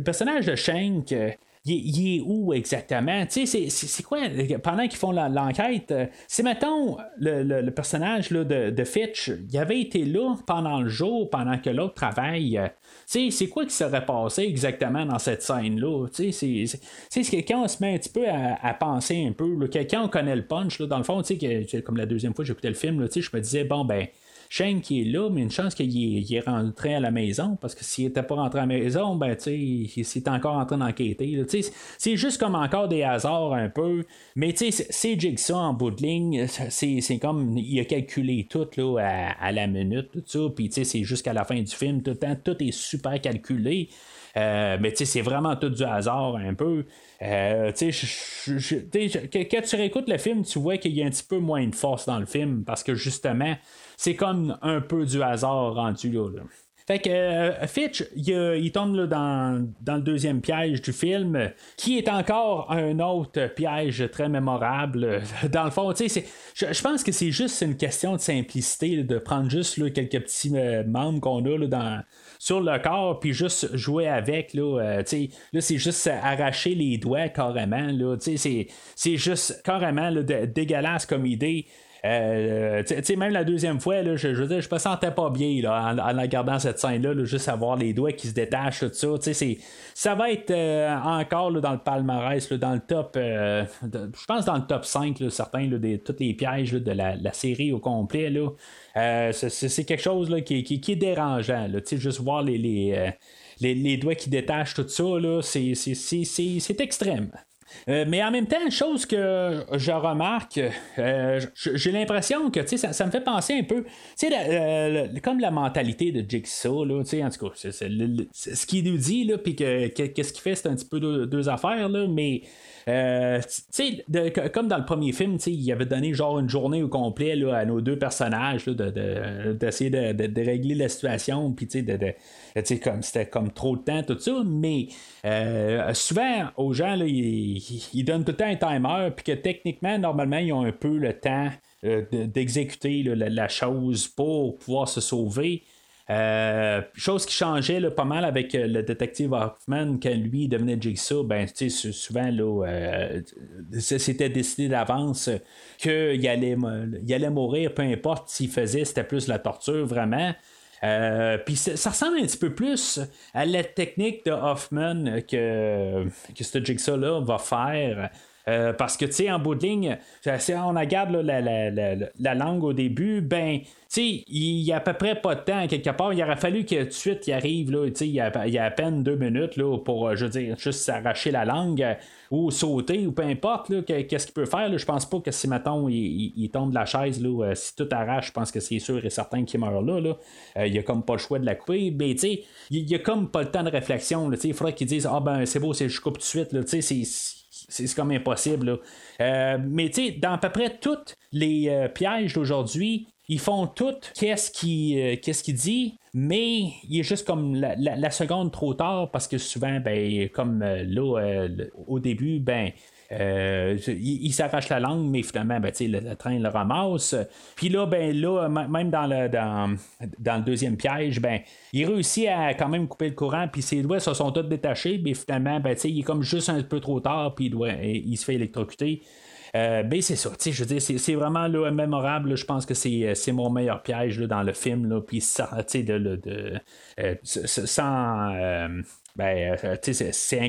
personnage de Shank, euh, il, est- où exactement? Tu sais, c'est, quoi? Pendant qu'ils font l'enquête, c'est mettons le, le- personnage de, de Fitch, il avait été là pendant le jour, pendant que l'autre travaille. C'est quoi qui serait passé exactement dans cette scène-là? C'est, que quand on se met un petit peu à, penser un peu, quand on connaît le punch, là, dans le fond, que- comme la deuxième fois que j'écoutais le film, je me disais, bon, ben, Shane qui est là, mais une chance qu'il est, rentré à la maison, parce que s'il n'était pas rentré à la maison, ben, tu sais, encore en train d'enquêter. C'est juste comme encore des hasards un peu, mais tu sais, c'est- Jigsaw en bout de ligne, c'est comme, il a calculé tout là, à, à la minute, tout ça, puis tu sais, c'est jusqu'à la fin du film, tout le temps, tout est super calculé. Euh, mais tu sais, c'est vraiment tout du hasard un peu. Euh, quand tu réécoutes le film, tu vois qu'il y a un petit peu moins de force dans le film parce que justement, c'est comme un peu du hasard rendu là. Fait que euh, Fitch, il, tombe là, dans, dans le deuxième piège du film, qui est encore un autre piège très mémorable. Dans le fond, tu sais, je, je pense que c'est juste une question de simplicité, de prendre juste quelques petits euh, membres qu'on a dans, sur le corps, puis juste jouer avec. Là, euh, là c'est juste arracher les doigts carrément. Là, c'est, c'est juste carrément là, dégueulasse comme idée. Euh, tu sais, même la deuxième fois, là, je, je, me sentais pas bien là, en, regardant cette scène-là, là, juste à voir les doigts qui se détachent, tout ça. Ça va être euh, encore dans le palmarès, dans le top, euh, je pense dans le top 5, là, certains, des, tous les pièges de la, série au complet. C'est- quelque chose qui, qui- est dérangeant. Juste voir les, les, les, doigts qui détachent tout ça, c'est extrême. Euh, mais en même temps, une chose que je remarque, euh, j'ai l'impression que ça, me fait penser un peu, comme la mentalité de Jigsaw, là, en tout cas, c'est ce qu'il nous dit, puis que, que- qu'est-ce qu'il fait, c'est un petit peu deux, deux affaires, là, mais euh, comme dans le premier film, il avait donné genre une journée au complet à nos deux personnages d'essayer de, de- régler la situation, puis comme c'était comme trop de temps, tout ça, mais euh, souvent aux gens, là, ils, donnent tout le temps un timer, puis que techniquement, normalement, ils ont un peu le temps euh, de- d'exécuter la chose pour pouvoir se sauver. Euh, chose qui changeait pas mal avec euh, le détective Hoffman quand lui devenait Jigsaw, ben souvent euh, c'était décidé d'avance qu'il allait, il allait mourir, peu importe s'il faisait, c'était plus la torture vraiment. Puis ça ça ressemble un petit peu plus à la technique de Hoffman que, que ce Jigsaw-là va faire. Euh, parce que, tu sais, en bout de ligne, si on regarde la, la- la- la langue au début, ben, tu sais, il y a à peu près pas de temps quelque part. Il aurait fallu que tout de suite il arrive, tu sais, il y a, il a à peine deux minutes là, pour, euh, je veux dire, juste s'arracher la langue euh, ou sauter ou peu importe, là, que- qu'est-ce qu'il peut faire. Je pense pas que si, mettons, il, il- il tombe de la chaise, là, euh, si tout arrache, je pense que c'est sûr et certain qu'il meurt là. là. Euh, il a comme pas le choix de la couper. Mais, tu sais, il y a comme pas le temps de réflexion. là, Il faudrait qu'il dise, ah ben, c'est beau, c'est- je coupe tout de suite. là. C'est c'est comme impossible. Euh, mais tu sais, dans à peu près tous les euh, pièges d'aujourd'hui, ils font tout qu'est-ce qu'il euh, qu'il dit, mais il est juste comme la, la- seconde trop tard parce que souvent, ben, comme là, au début, ben. Euh, il, s'arrache la langue, mais finalement, ben, le, le train le ramasse. Puis là, ben, là, même dans le, dans, le deuxième piège, ben, il réussit à quand même couper le courant, puis ses doigts se sont tous détachés, mais finalement, ben, il est comme juste un peu trop tard, puis il, doit, il se fait électrocuter. Euh, ben c'est ça, je veux dire, c'est, vraiment mémorable. Je pense que c'est, c'est mon meilleur piège là, dans le film. Puis de, de, de- euh, sans. euh, ben, euh, sais, c'est,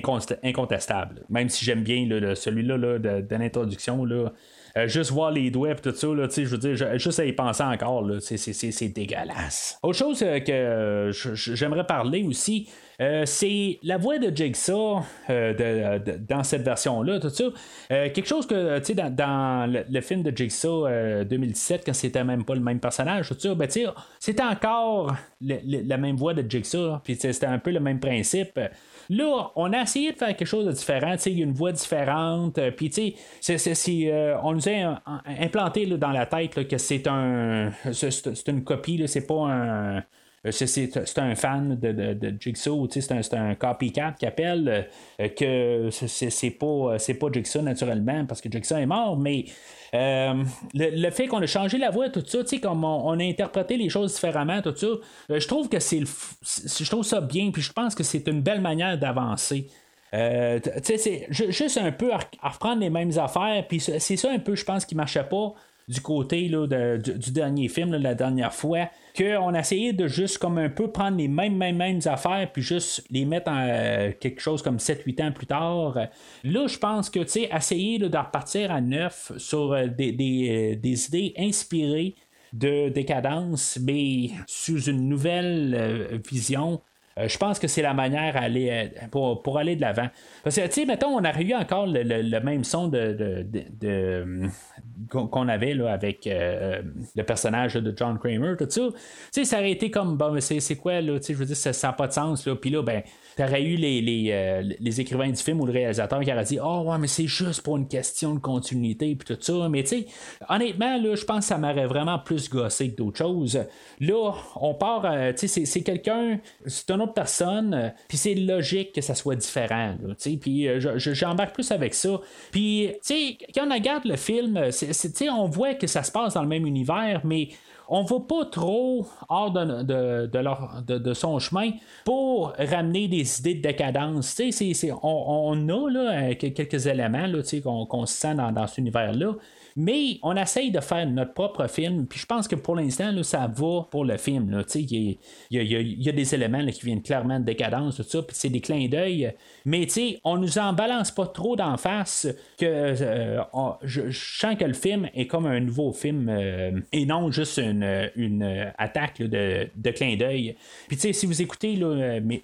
incontestable. Même si j'aime bien celui-là là, de, l'introduction, euh, juste voir les doigts et tout ça, je veux dire, juste à y penser encore, c'est, dégueulasse. Autre chose euh, que euh, j'aimerais parler aussi, euh, c'est la voix de Jigsaw euh, dans cette version-là, tout ça. Euh, quelque chose que, tu sais, dans, le, film de Jigsaw euh, 2017, quand c'était même pas le même personnage, tout ça, ben, tu sais, c'était encore la même voix de Jigsaw, puis c'était un peu le même principe. Là, on a essayé de faire quelque chose de différent, tu sais, une voix différente, puis tu sais, on nous a im- implanté dans la tête que c'est un, une copie, c'est pas un, c'est, c'est- un fan de, de, de Jigsaw, c'est un, un copycat qui appelle euh, que c'est, pas, c'est pas Jigsaw naturellement parce que Jigsaw est mort, mais euh, le, le fait qu'on a changé la voix, tout ça, comme on, a interprété les choses différemment, tout ça, euh, je trouve que c'est je trouve ça bien, puis je pense que c'est une belle manière d'avancer. Euh, c'est ju- juste un peu à, à reprendre les mêmes affaires, puis c'est ça un peu, je pense, qui marchait pas du côté là, de- du, dernier film, la dernière fois, qu'on a essayé de juste comme un peu prendre les mêmes, mêmes, mêmes affaires, puis juste les mettre en euh, quelque chose comme 7-8 ans plus tard. Là, je pense que, tu sais, essayer de repartir à neuf sur euh, des, des, euh, des idées inspirées de décadence, mais sous une nouvelle vision. Euh, je pense que c'est la manière aller, euh, pour, pour aller de l'avant. Parce que, tu sais, mettons, on a eu encore le, le- même son de, de- qu'on avait là, avec euh, le personnage de John Kramer, tout ça. Tu sais, ça aurait été comme, bon, c'est quoi, là, tu sais, je veux dire, ça n'a pas de sens, là. Puis là, ben, t'aurais eu les, les, euh, les écrivains du film ou le réalisateur qui aurait dit, oh, ouais, mais c'est juste pour une question de continuité, puis tout ça. Mais, tu sais, honnêtement, là, je pense que ça m'aurait vraiment plus gossé que d'autres choses. Là, on part, euh, tu sais, c'est- quelqu'un, c'est une autre personne, euh, puis c'est logique que ça soit différent, tu sais, puis je- je- j'embarque plus avec ça. Puis, tu sais, quand on regarde le film, c'est- tu on voit que ça se passe dans le même univers, mais on va pas trop hors de, de, de son chemin pour ramener des idées de décadence. On, on a là, euh, que- quelques éléments qu'on qu'on sent dans, dans cet univers-là. Mais on essaye de faire notre propre film, puis je pense que pour l'instant, ça va pour le film. Il y, a, des éléments qui viennent clairement de décadence, tout ça, puis c'est des clins d'œil. Mais on nous en balance pas trop d'en face que euh, je, sens que le film est comme un nouveau film euh, et non juste une, une attaque de, de clin d'œil. Puis si vous écoutez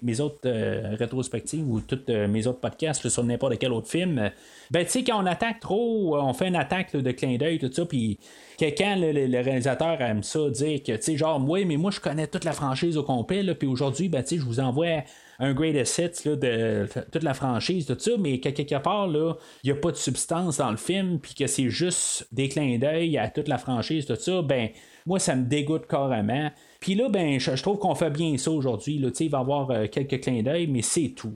mes, autres rétrospectives ou tous mes autres podcasts sur n'importe quel autre film, ben quand on attaque trop, on fait une attaque de clin d'œil, tout ça, puis quand le, réalisateur aime ça, dire que, tu sais, genre, moi, mais moi, je connais toute la franchise au complet, puis aujourd'hui, ben, tu sais, je vous envoie un great asset de toute la franchise, tout ça, mais quelque part, là, il n'y a pas de substance dans le film, puis que c'est juste des clins d'œil à toute la franchise, tout ça, ben, moi, ça me dégoûte carrément. Puis là, ben, je, trouve qu'on fait bien ça aujourd'hui. Là, il va y avoir euh, quelques clins d'œil, mais c'est tout.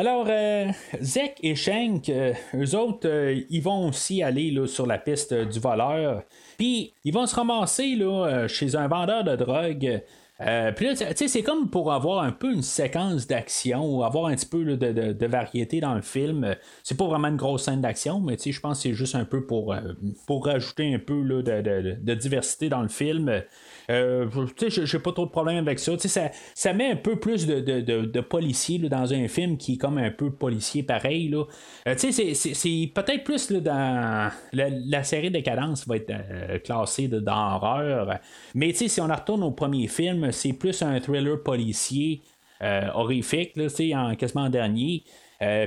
Alors, euh, Zek et Shank, euh, eux autres, euh, ils vont aussi aller là, sur la piste du voleur. Puis, ils vont se ramasser là, chez un vendeur de drogue. puis là, tu sais, c'est comme pour avoir un peu une séquence d'action ou avoir un petit peu de, variété dans le film. C'est pas vraiment une grosse scène d'action, mais tu sais, je pense que c'est juste un peu pour, pour rajouter un peu de, diversité dans le film. Euh, j'ai pas trop de problème avec ça. ça. Ça met un peu plus de, de, policier dans un film qui est comme un peu policier pareil. Là. Euh, c'est, peut-être plus dans la, série de cadences va être euh, classée dans horreur. Mais si on retourne au premier film, c'est plus un thriller policier horrifique, là, en quasiment dernier.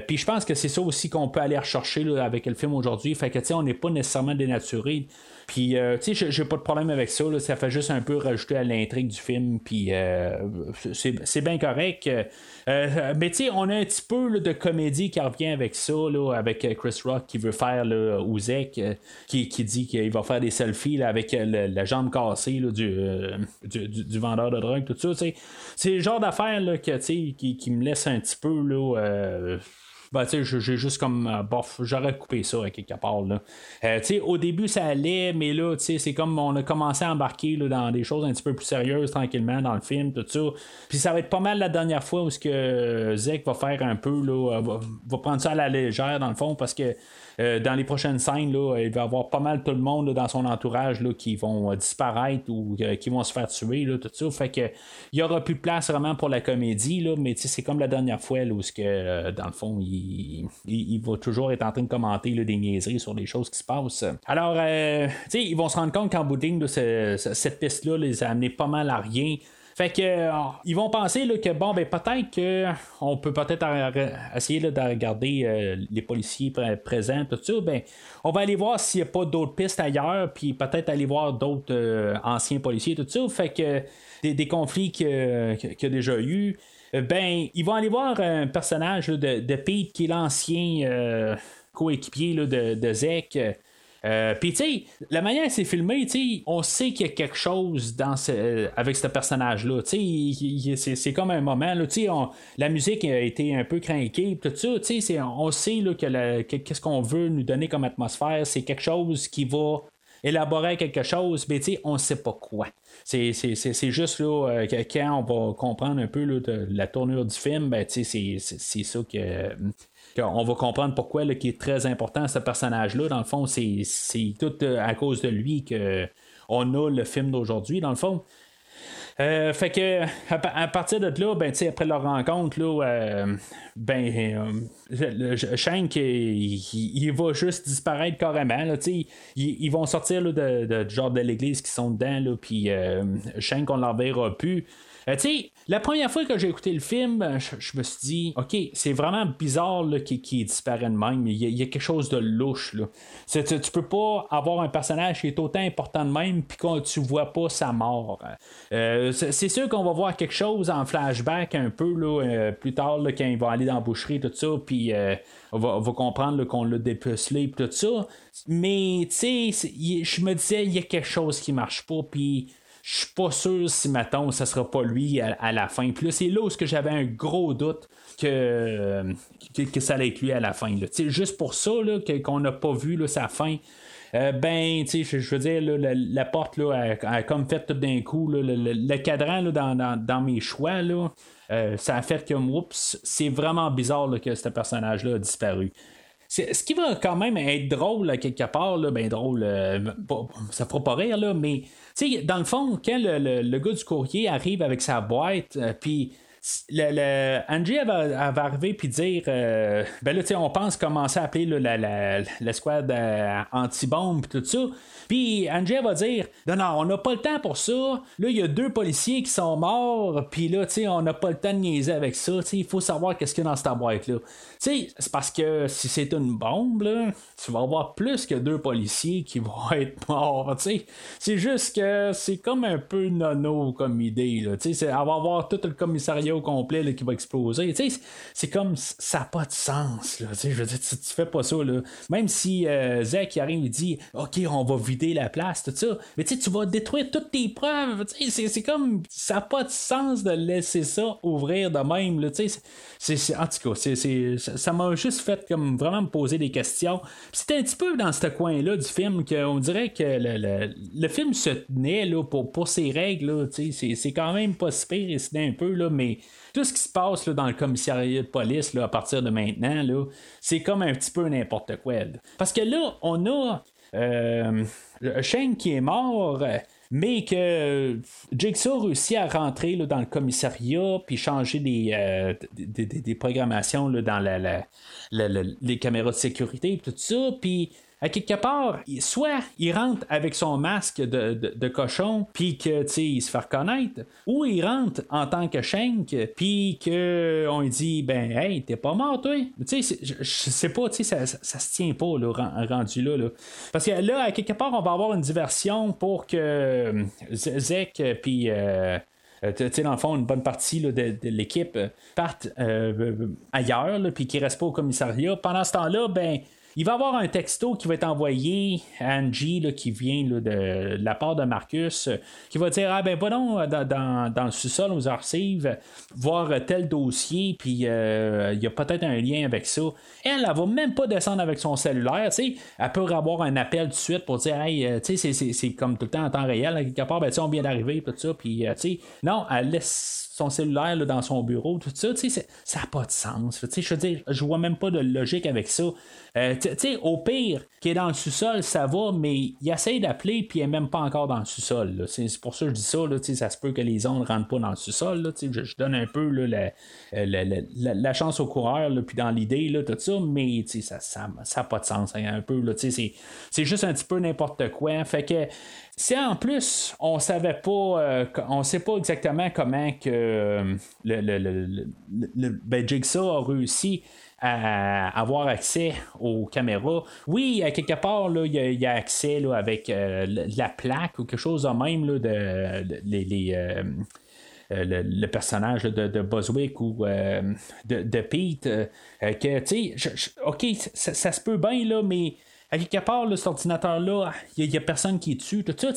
puis je pense que c'est ça aussi qu'on peut aller rechercher avec le film aujourd'hui. Fait que on n'est pas nécessairement dénaturé puis, euh, tu sais, j'ai pas de problème avec ça. ça fait juste un peu rajouter à l'intrigue du film. Puis, euh, c'est bien correct. Euh, mais, tu sais, on a un petit peu de comédie qui revient avec ça, avec Chris Rock qui veut faire le Ouzek, qui, dit qu'il va faire des selfies avec la jambe cassée du, du, vendeur de drogue, tout ça. C'est le genre d'affaire qui, qui me laisse un petit peu. Là, ben, tu sais, j'ai juste comme, euh, bof, j'aurais coupé ça à quelque part. Là. Euh, au début, ça allait, mais là, c'est comme on a commencé à embarquer là, dans des choses un petit peu plus sérieuses tranquillement dans le film, tout ça. Puis ça va être pas mal la dernière fois où ce que Zek va faire un peu, là, va, va prendre ça à la légère dans le fond, parce que euh, dans les prochaines scènes, là, il va y avoir pas mal tout le monde dans son entourage là, qui vont euh, disparaître ou euh, qui vont se faire tuer, là, tout ça. Fait que il y aura plus de place vraiment pour la comédie, là, mais c'est comme la dernière fois là, où que, dans le fond, il, il, va toujours être en train de commenter des niaiseries sur les choses qui se passent. Alors, ils vont se rendre compte qu'en bout de cette piste-là les a amenés pas mal à rien. Fait que euh, ils vont penser là, que bon ben peut-être qu'on peut peut-être essayer de regarder euh, les policiers présents, tout ça, ben on va aller voir s'il n'y a pas d'autres pistes ailleurs, puis peut-être aller voir d'autres euh, anciens policiers, tout ça. Fait que des, conflits qu'il y a déjà eu. Ben, ils vont aller voir un personnage de, de Pete qui est l'ancien coéquipier de, de Zek. Euh, Puis, tu sais, la manière c'est filmé, on sait qu'il y a quelque chose dans ce, avec ce personnage-là. Tu sais, c'est comme un moment, tu sais, la musique a été un peu craquée, tout ça. Tu sais, on sait là, que qu'est-ce qu'on veut nous donner comme atmosphère. C'est quelque chose qui va élaborer quelque chose, mais tu sais, on sait pas quoi. C'est juste là, euh, quand on va comprendre un peu la tournure du film, ben, c'est ça que, on va comprendre pourquoi là, qui est très important ce personnage-là. Dans le fond, c'est tout euh, à cause de lui que on a le film d'aujourd'hui, dans le fond. Euh, fait que à, partir de là, ben, après leur rencontre, là, euh, ben, il, va juste disparaître carrément. Là, ils, ils, vont sortir de, de, genre de l'église qui sont dedans, puis Shank, on ne l'enverra plus. Euh, tu sais, la première fois que j'ai écouté le film, euh, je, me suis dit, OK, c'est vraiment bizarre qu'il disparaît de même. Il y, a, quelque chose de louche. Là. Tu, tu, peux pas avoir un personnage qui est autant important de même puis que tu vois pas sa mort. Euh, c'est sûr qu'on va voir quelque chose en flashback un peu là, plus tard quand il va aller dans la boucherie, tout ça, puis on, va, comprendre qu'on l'a dépucelé, tout ça. Mais, tu sais, je me disais, il y a quelque chose qui marche pas, puis je suis pas sûr si, mettons, ça sera pas lui à, la fin. Puis là, c'est là où j'avais un gros doute que, que, ça allait être lui à la fin. Juste pour ça, là, qu'on n'a pas vu là, sa fin. Euh, ben, tu sais, je veux dire, la, porte là, a, comme fait tout d'un coup, le, cadran dans, mes choix, là, euh, ça a fait que, oups, c'est vraiment bizarre que ce personnage-là a disparu. Ce qui va quand même être drôle là, quelque part, là, ben drôle, euh, ça fera pas rire, là, mais dans le fond, quand le, le- le gars du courrier arrive avec sa boîte, euh, puis le, le- Angie va, va arriver puis dire euh, ben là tu on pense commencer à appeler là, la, squad euh, anti-bombe tout ça. Puis Angie va dire non non on n'a pas le temps pour ça. Là il y a deux policiers qui sont morts puis là tu on n'a pas le temps de niaiser avec ça. Il faut savoir qu'est-ce qu'il y a dans cette boîte là tu c'est parce que si c'est une bombe là tu vas avoir plus que deux policiers qui vont être morts c'est juste que c'est comme un peu nono comme idée là. Tu sais elle va avoir tout le commissariat au complet qui va exploser. Tu sais c'est- comme ça n'a pas de sens tu je veux dire tu, fais pas ça même si euh, Zach arrive il dit ok on va vider la place tout ça mais tu sais tu vas détruire toutes tes preuves tu sais c'est- c'est comme ça n'a pas de sens de laisser ça ouvrir de même tu sais c'est en tout cas ça m'a juste fait comme vraiment me poser des questions. C'était un petit peu dans ce coin là du film qu'on dirait que le, le- film se tenait là, pour, pour ses règles là, c'est c'est quand même pas si pire et un peu là mais tout ce qui se passe là, dans le commissariat de police là, à partir de maintenant là, c'est comme un petit peu n'importe quoi parce que là on a euh, Shane qui est mort mais que Jigsaw réussit à rentrer là, dans le commissariat puis changer des, euh, des, des- programmations là, dans la- la- la- les caméras de sécurité et tout ça puis à quelque part, soit il rentre avec son masque de, de- cochon, puis que il se fait reconnaître, ou il rentre en tant que Shank, puis que on lui dit ben hey, t'es pas mort toi. Tu sais, je, je sais pas, tu sais, ça, ça, se tient pas là, ren- rendu là, là. Parce que là, à quelque part, on va avoir une diversion pour que euh, Zek puis euh, euh, dans le fond, une bonne partie de, l'équipe partent euh, ailleurs, puis qui ne restent pas au commissariat. Pendant ce temps-là, ben. Il va y avoir un texto qui va être envoyé à Angie là, qui vient de, la part de Marcus qui va dire Ah ben va donc euh, dans, dans, le sous-sol aux archives voir euh, tel dossier puis euh, il y a peut-être un lien avec ça. Elle, elle va même pas descendre avec son cellulaire, tu sais. Elle peut avoir un appel tout de suite pour dire Hey, c'est- c'est- c'est comme tout le temps en temps réel, à quelque part, ben on vient d'arriver, tout ça, puis non, elle laisse son cellulaire dans son bureau, tout ça, ça n'a pas de sens. Je veux dire, je vois même pas de logique avec ça. Euh, au pire, qui est dans le sous-sol, ça va, mais il essaye d'appeler, puis il n'est même pas encore dans le sous-sol. C'est pour ça que je dis ça, là, ça se peut que les ondes ne rentrent pas dans le sous-sol. Je, je donne un peu euh, la, la- la- chance au coureur, puis dans l'idée, tout ça, mais ça n'a ça, ça pas de sens. hein, un peu, c'est juste un petit peu n'importe quoi. Fait que si en plus on savait pas, euh, on sait pas exactement comment que euh, le, le, le, ben, Jigsaw a réussi à avoir accès aux caméras. Oui, quelque part, il y a, accès avec euh, la plaque ou quelque chose de même là, de, les, les, le, le personnage de, de Boswick ou de, Pete, que, tu sais, OK, ça, ça se peut bien, là, mais à quelque part, cet ordinateur-là, il n'y a, personne qui est dessus. Tout ça,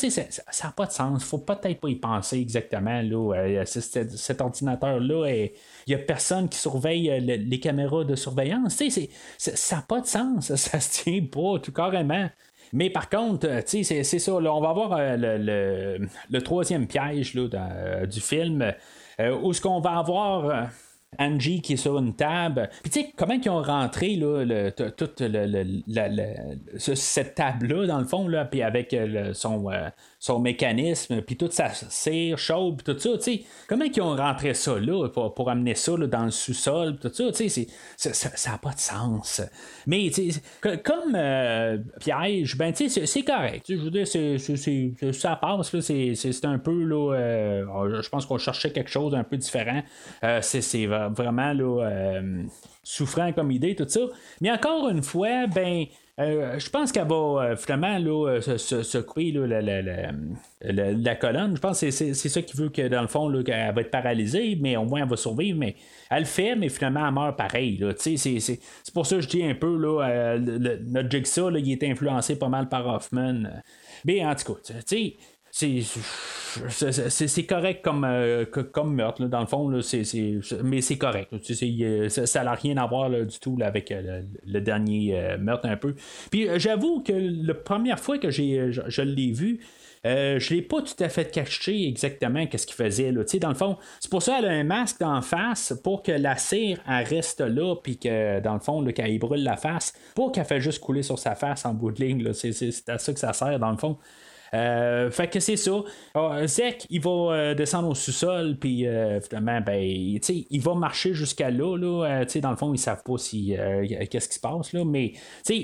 ça n'a pas de sens. faut peut-être pas y penser exactement. Là, Euh, cet ordinateur-là, il n'y a personne qui surveille euh, le- les caméras de surveillance. Ça n'a pas de sens. Ça se tient pas, tout carrément. Mais par contre, euh, c'est, c'est ça. On va avoir euh, le, troisième piège là, du film euh, où ce qu'on va avoir. Angie qui est sur une table. Puis tu sais, comment ils ont rentré là, le, t- tout le, cette table-là, dans le fond, là, puis avec euh, son, euh, son mécanisme, puis toute sa cire chaude, puis tout ça, tu sais, comment ils ont rentré ça là, pour, pour amener ça là, dans le sous-sol, tout ça, tu sais, ça n'a pas de sens. Mais comme euh, piège, ben tu c'est- correct. Je veux dire, c'est- ça passe, c'est un peu, là, euh, je pense qu'on cherchait quelque chose d'un peu différent. Euh, c'est c'est vra- vraiment, là, euh, souffrant comme idée, tout ça. Mais encore une fois, ben, euh, je pense qu'elle va euh, finalement là, euh, se, se- se couper là, la, la- la- la- colonne. Je pense que c'est- ça qui veut que dans le fond, là, qu'elle va être paralysée, mais au moins elle va survivre. Mais elle le fait, mais finalement elle meurt pareil. C'est pour ça que je dis un peu là, notre Jigsaw, il est influencé pas mal par Hoffman. Mais en tout cas, tu sais. C'est, correct comme, euh, comme meurtre, là, dans le fond, là, mais c'est correct. là. Euh, ça- n'a rien à voir là, du tout là, avec euh, le, dernier meurtre un peu. Puis j'avoue que la première fois que j'ai, je, l'ai vu, euh, je l'ai pas tout à fait caché exactement qu'est-ce qu'il faisait. Là. Dans le fond, c'est pour ça qu'elle a un masque en face pour que la cire elle reste là, puis que dans le fond, qu'elle brûle la face, pour qu'elle fasse juste couler sur sa face en bout de ligne. C'est à ça que ça sert dans le fond. Euh, fait que c'est ça. Ah, Zek, il va euh, descendre au sous-sol, puis euh, finalement, ben, il va marcher jusqu'à là. là dans le fond, ils savent pas si qu'est-ce qui se passe. Là, mais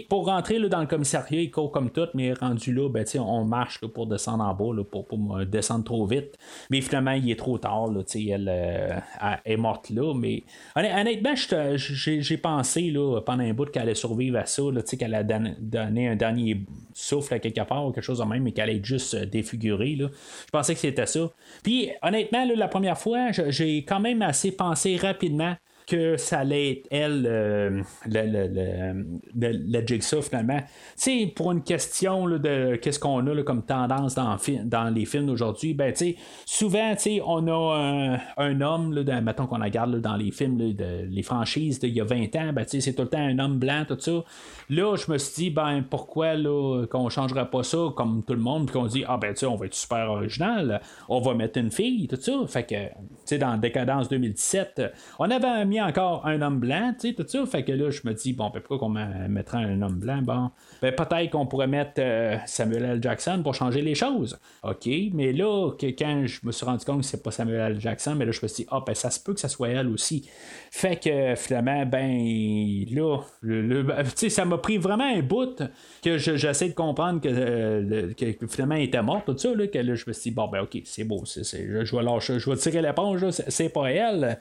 pour rentrer là, dans le commissariat, il court comme tout, mais rendu là, ben, on marche pour descendre en bas, pour, pour descendre trop vite. Mais finalement, il est trop tard. Là, elle, est morte là. Mais honnêtement, j'ai pensé là, pendant un bout qu'elle allait survivre à ça, qu'elle a donné un dernier souffle à quelque part ou quelque chose de même, mais qu'elle juste euh, défiguré. Là. Je pensais que c'était ça. Puis honnêtement, la première fois, j'ai quand même assez pensé rapidement que ça allait être elle, euh, le, le, Jigsaw finalement. Sais, pour une question de qu'est-ce qu'on a comme tendance dans, dans les films d'aujourd'hui, ben tu sais, souvent, tu sais, on a un, homme, là, mettons qu'on regarde dans les films, les franchises d'il y a 20 ans, ben c'est tout le temps un homme blanc, tout ça. Là, je me suis dit, ben pourquoi là, qu'on changerait pas ça comme tout le monde, puis qu'on dit, ah ben on va être super original, on va mettre une fille, tout ça. Fait que, dans Décadence 2017, on avait mis encore un homme blanc, tu sais, tout ça. Fait que là, je me dis, bon, ben, pourquoi qu'on mettrait un homme blanc? Bon, ben, peut-être qu'on pourrait mettre euh, Samuel L. Jackson pour changer les choses. OK, mais là, que, quand je me suis rendu compte que c'est pas Samuel L. Jackson, mais là, je me suis dit, ah, ben, ça se peut que ça soit elle aussi. Fait que, finalement, ben, là, ben, tu sais, ça m'a pris vraiment un bout que j'essaie de comprendre que, euh, finalement, était morte, tout ça, là, que là, je me suis dit, bon, ben, OK, c'est beau, c'est, je, vais lâcher, je vais tirer l'éponge, c'est pas elle.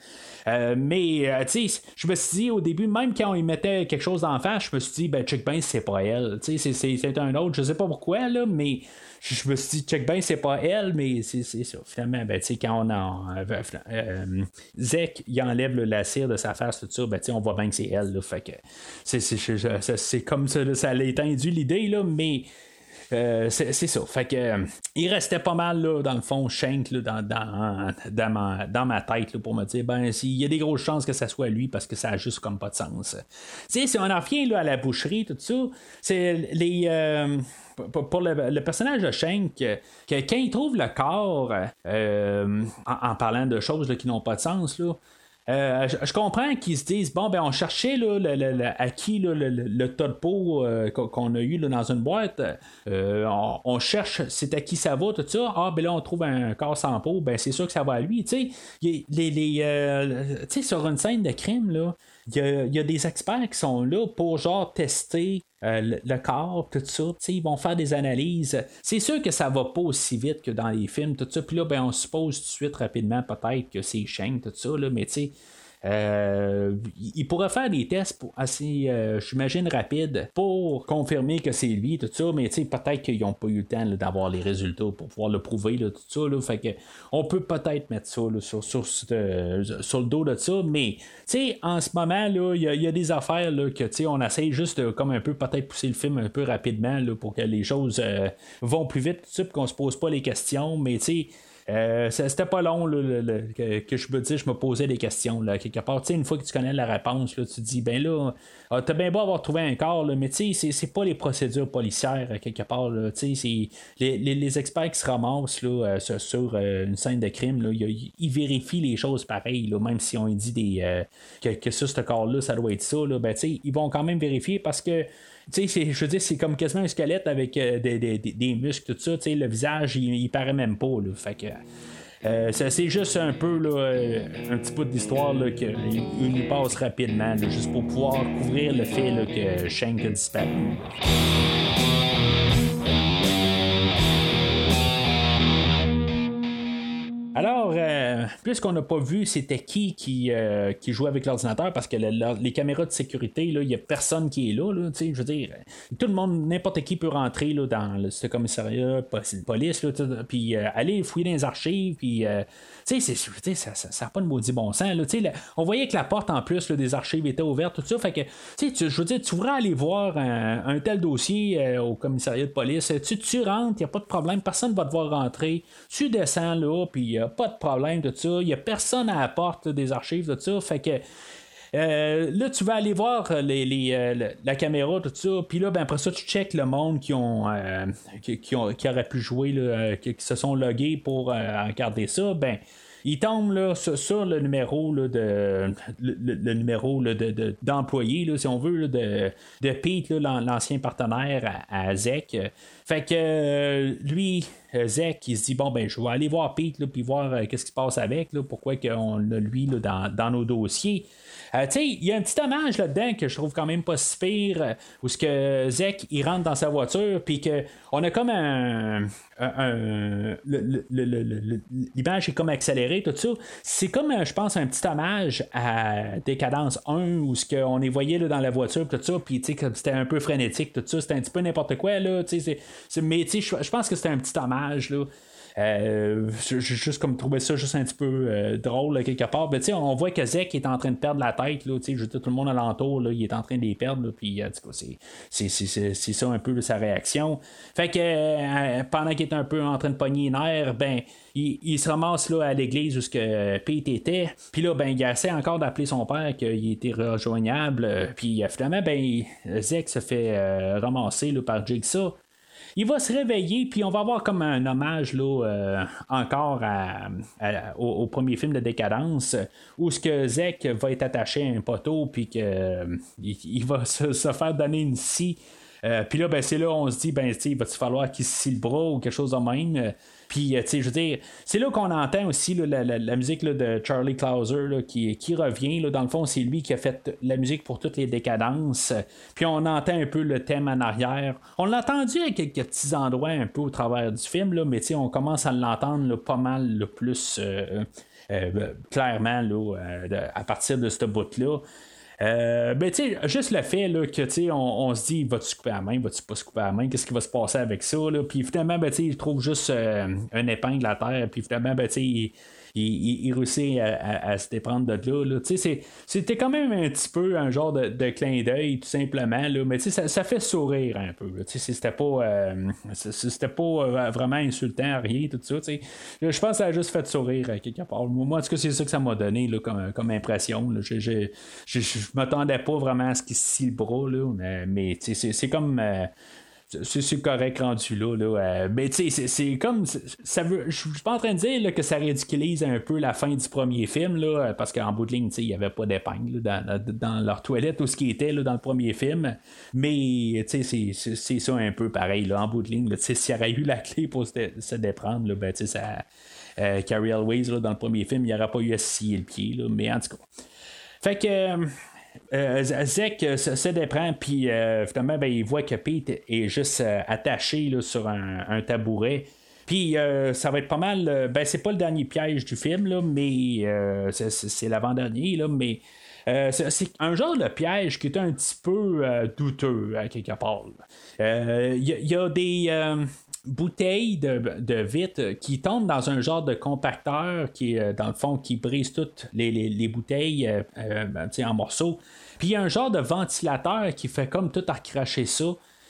Euh, mais, euh, tu je me suis dit au début, même quand il mettait quelque chose en face, je me suis dit, ben, check ben, c'est pas elle. Tu sais, c'est un autre, je sais pas pourquoi, là, mais je me suis dit, check ben, c'est pas elle, mais c'est ça. Finalement, ben, tu sais, quand on a. Euh, euh Zek, il enlève la cire de sa face, tout ça, ben, tu sais, on voit bien que c'est elle, là. Fait que c'est comme ça, ça l'a étendu l'idée, là, mais euh, c'est ça. Fait que euh, il restait pas mal là, dans le fond, Shank dans, dans, ma, tête pour me dire ben il y a des grosses chances que ça soit lui parce que ça a juste comme pas de sens. Tu sais, si on en revient à la boucherie, tout ça, c'est les. Euh, pour le, personnage de Shank, que, quand il trouve le corps, en, parlant de choses qui n'ont pas de sens, là, euh, je, comprends qu'ils se disent bon, ben on cherchait là, le, à qui le, le, peau euh, qu'on a eu dans une boîte. Euh, on, cherche c'est à qui ça va, tout ça. Ah, ben là, on trouve un corps sans peau, ben c'est sûr que ça va à lui. Tu sais, les, sur une scène de crime, là, il y, a, des experts qui sont là pour genre tester euh, le, corps, tout ça. Ils vont faire des analyses. C'est sûr que ça va pas aussi vite que dans les films, tout ça. Puis là, ben, on suppose tout de suite rapidement peut-être que c'est Shane, tout ça. Là, mais tu sais, euh, il pourrait faire des tests assez, euh, j'imagine, rapides pour confirmer que c'est lui, tout ça, mais peut-être qu'ils n'ont pas eu le temps d'avoir les résultats pour pouvoir le prouver, tout ça. Là, fait que on peut peut-être mettre ça sur, sur, le dos de ça, mais en ce moment, il y, a des affaires que on essaye juste comme un peu peut-être pousser le film un peu rapidement pour que les choses euh, vont plus vite, tout ça, qu'on se pose pas les questions, mais tu sais euh, c'était pas long que, je me dis, je me posais des questions là, quelque part. une fois que tu connais la réponse, là, tu te dis, ben là, ah, t'as bien beau avoir trouvé un corps, mais c'est, c'est pas les procédures policières quelque part. C'est les, les, experts qui se ramassent là, euh, sur, euh, une scène de crime, là, ils, vérifient les choses pareilles, là, même si on dit des, que, que ça, ce corps-là, ça doit être ça. Là, ben, ils vont quand même vérifier parce que tu sais, je veux dire, c'est comme quasiment un squelette avec euh, des, des, des, muscles, tout ça. Tu sais, le visage, il, paraît même pas. Là, fait que. Euh, c'est juste un peu là, euh, un petit peu d'histoire qu'il nous passe rapidement, juste pour pouvoir couvrir le fait que Shank a disparu. Alors, euh, puisqu'on n'a pas vu c'était qui qui, euh, qui jouait avec l'ordinateur, parce que les caméras de sécurité, il n'y a personne qui est là, je veux dire, tout le monde, n'importe qui peut rentrer là, dans ce commissariat, police, puis euh, aller fouiller dans les archives, puis tu sais, ça n'a pas de maudit bon sens. Là, on voyait que la porte en plus des archives était ouverte, tout ça. Fait que, tu, je veux dire, tu voudrais aller voir un, tel dossier au commissariat de police. Tu, tu rentres, il n'y a pas de problème, personne ne va te voir rentrer. Tu descends là, puis pas de problème de ça. Il n'y a personne à la porte des archives de ça. Fait que Euh, là, tu vas aller voir les, euh, la caméra, tout ça, puis là, ben, après ça, tu checkes le monde qui ont, euh, qui, ont qui aurait pu jouer, euh, qui, se sont logués pour euh, regarder ça, ben. Il tombe là, sur, le numéro là, de le, le- numéro de, de- d'employé, si on veut, de, de Pete, l'ancien partenaire à, à. Fait que euh, lui, Zek, il se dit bon ben je vais aller voir Pete là, puis voir euh, qu'est-ce qui se passe avec, là, pourquoi qu'on a lui là, dans, dans nos dossiers. Euh, il y a un petit hommage là-dedans que je trouve quand même pas si pire, euh, où ce que Zek il rentre dans sa voiture, puis que on a comme un, l'image est comme accélérée, tout ça. C'est comme, je pense, un petit hommage à Décadence 1, où ce qu'on les voyait là, dans la voiture, tout ça, puis c'était un peu frénétique, tout ça, c'était un petit peu n'importe quoi, là, tu sais, mais je pense que c'était un petit hommage, Euh, j'ai juste comme trouvé ça juste un petit peu euh, drôle quelque part. Ben, tu sais, on voit que Zek est en train de perdre la tête. Je tout le monde alentour, là, il est en train de les perdre. c'est- ça un peu sa réaction. Fait que euh, pendant qu'il est un peu en train de pogner les nerfs, ben, il, se ramasse là, à l'église où ce que Pete était. Puis là, ben, il essaie encore d'appeler son père, qu'il était rejoignable. Puis finalement, ben, Zek se fait ramasser par Jigsaw. Il va se réveiller, puis on va avoir comme un hommage là, euh, encore au, premier film de Décadence, où ce que Zek va être attaché à un poteau, puis qu'il il va se, faire donner une scie. Euh, puis là, ben, c'est là on se dit, ben, il va-tu falloir qu'il scie le bras ou quelque chose de même? Puis, euh, tu sais, je veux dire, c'est là qu'on entend aussi la, la- la musique de Charlie Clouser là, qui, revient. Dans le fond, c'est lui qui a fait la musique pour toutes les décadences. Puis on entend un peu le thème en arrière. On l'a entendu à quelques petits endroits un peu au travers du film, mais tu sais, on commence à l'entendre pas mal le plus euh, euh, clairement à partir de ce bout-là. Euh, ben, tu sais, juste le fait là, que, tu on, on se dit, va-tu couper la main, va-tu pas se couper la main, qu'est-ce qui va se passer avec ça, là? Puis finalement, ben, tu sais, il trouve juste euh, un épingle à terre, puis finalement, ben, tu sais, il, il, réussit à, se déprendre de là. C'était quand même un petit peu un genre de, clin d'œil, tout simplement, là, mais ça, ça fait sourire un peu. C'était pas, euh, pas euh, vraiment insultant, rien, tout ça. Je pense que ça a juste fait sourire à quelque part. Moi, en tout cas, c'est ça que ça m'a donné comme, impression. Je, m'attendais pas vraiment à ce qu'il scie le bras, mais, c'est comme. euh, c'est correct rendu là. là. Euh, mais tu sais, c'est- comme. Ça veut, je suis pas en train de dire là, que ça ridiculise un peu la fin du premier film, là, euh, parce qu'en bout de ligne, il n'y avait pas d'épingle dans, dans leur toilette ou ce qui était là, dans le premier film. Mais tu sais, c'est- ça un peu pareil. Là, en bout de ligne, s'il y aurait eu la clé pour se, dé- se déprendre, là, ben, ça. Euh, Carrie Elways, là, dans le premier film, il n'y aurait pas eu à scier le pied, là, mais en tout cas. Fait que. Euh, Zek euh, se, déprend, puis euh, finalement, ben, il voit que Pete est juste euh, attaché là, sur un, tabouret. Puis ça va être pas mal. ben, c'est pas le dernier piège du film, là, mais c'est- l'avant-dernier, là, mais. c'est un genre de piège qui est un petit peu douteux à quelque part. Il y, a- des bouteilles de, de vitre qui tombent dans un genre de compacteur qui euh, dans le fond qui brise toutes les, les- les bouteilles euh, euh, ben, en morceaux. Puis il y a un genre de ventilateur qui fait comme tout recracher ça.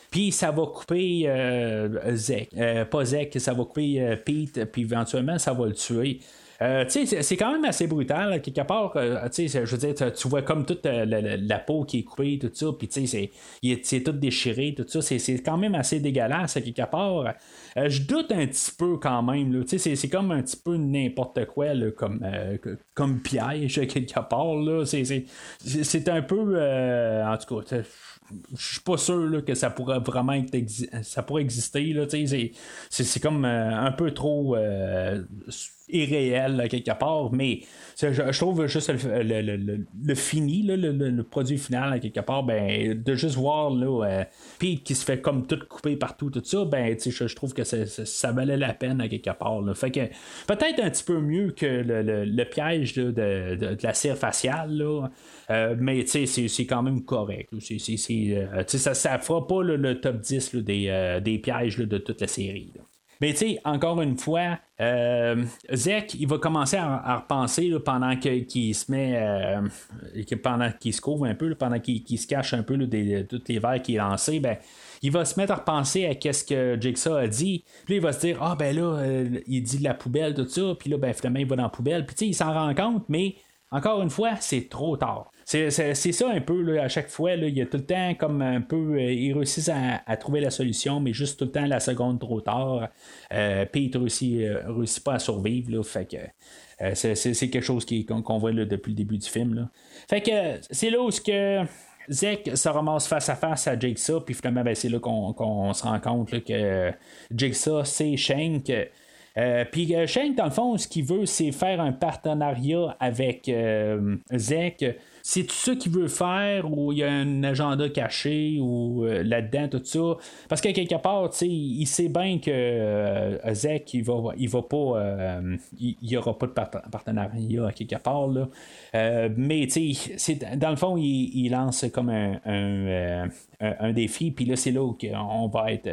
Puis ça va couper Zek. Pas Zek, ça va couper Pete, puis éventuellement ça va le tuer. Euh, c'est- quand même assez brutal, quelque part. euh, je veux dire, tu- vois comme toute euh, la, peau qui est coupée, tout ça, puis c'est- est- tout déchiré, tout ça. C'est quand même assez dégueulasse, quelque part. Je doute un petit peu quand même, c'est- comme un petit peu n'importe quoi, comme, comme piège, quelque part. C'est- un peu. en tout cas, je suis pas sûr que ça pourrait vraiment être ça pourrait exister c'est- comme un peu trop irréel quelque part mais je, trouve juste le, le- le- le- fini le, produit final quelque part ben de juste voir euh, Pete qui se fait comme tout couper partout tout ça ben je, je trouve que ça, valait la peine quelque part fait que peut-être un petit peu mieux que le, piège de, de- de la cire faciale. Euh, mais c'est- c'est quand même correct. C'est- c'est- euh, ça ne fera pas le top 10 là, des, des pièges de toute la série. Mais tu sais, encore une fois, euh, Zek, il va commencer à, repenser pendant qu'il se met, euh, pendant qu'il se couvre un peu, pendant qu'il se cache un peu là, tous les verres qu'il a lancés, ben, il va se mettre à repenser à qu'est-ce que Jigsaw a dit. Puis là, il va se dire, ah ben là, euh, il dit de la poubelle, tout ça, puis là, ben finalement, il va dans la poubelle. Puis tu sais, il s'en rend compte, mais encore une fois, c'est trop tard. C'est ça un peu, là, à chaque fois, là, il y a tout le temps comme un peu, euh, ils réussissent à, trouver la solution, mais juste tout le temps la seconde trop tard. Euh, puis ils ne réussissent pas à survivre, là, fait que c'est quelque chose qu'on voit depuis le début du film. Là. Fait que c'est là où ce que Zek se ramasse face à face à Jigsaw, puis finalement, ben, c'est là qu'on se rend compte que Jigsaw, c'est Shank. Euh, puis euh, Shank, dans le fond, ce qu'il veut, c'est faire un partenariat avec euh, Zek c'est tout ça qu'il veut faire ou il y a un agenda caché ou euh, là-dedans, tout ça? Parce que quelque part, il sait bien que euh, Zek, il va, il va pas. Euh, il n'y aura pas de partenariat à quelque part. Là. mais dans le fond, il, lance comme un, un, défi. Puis là, c'est là où on va être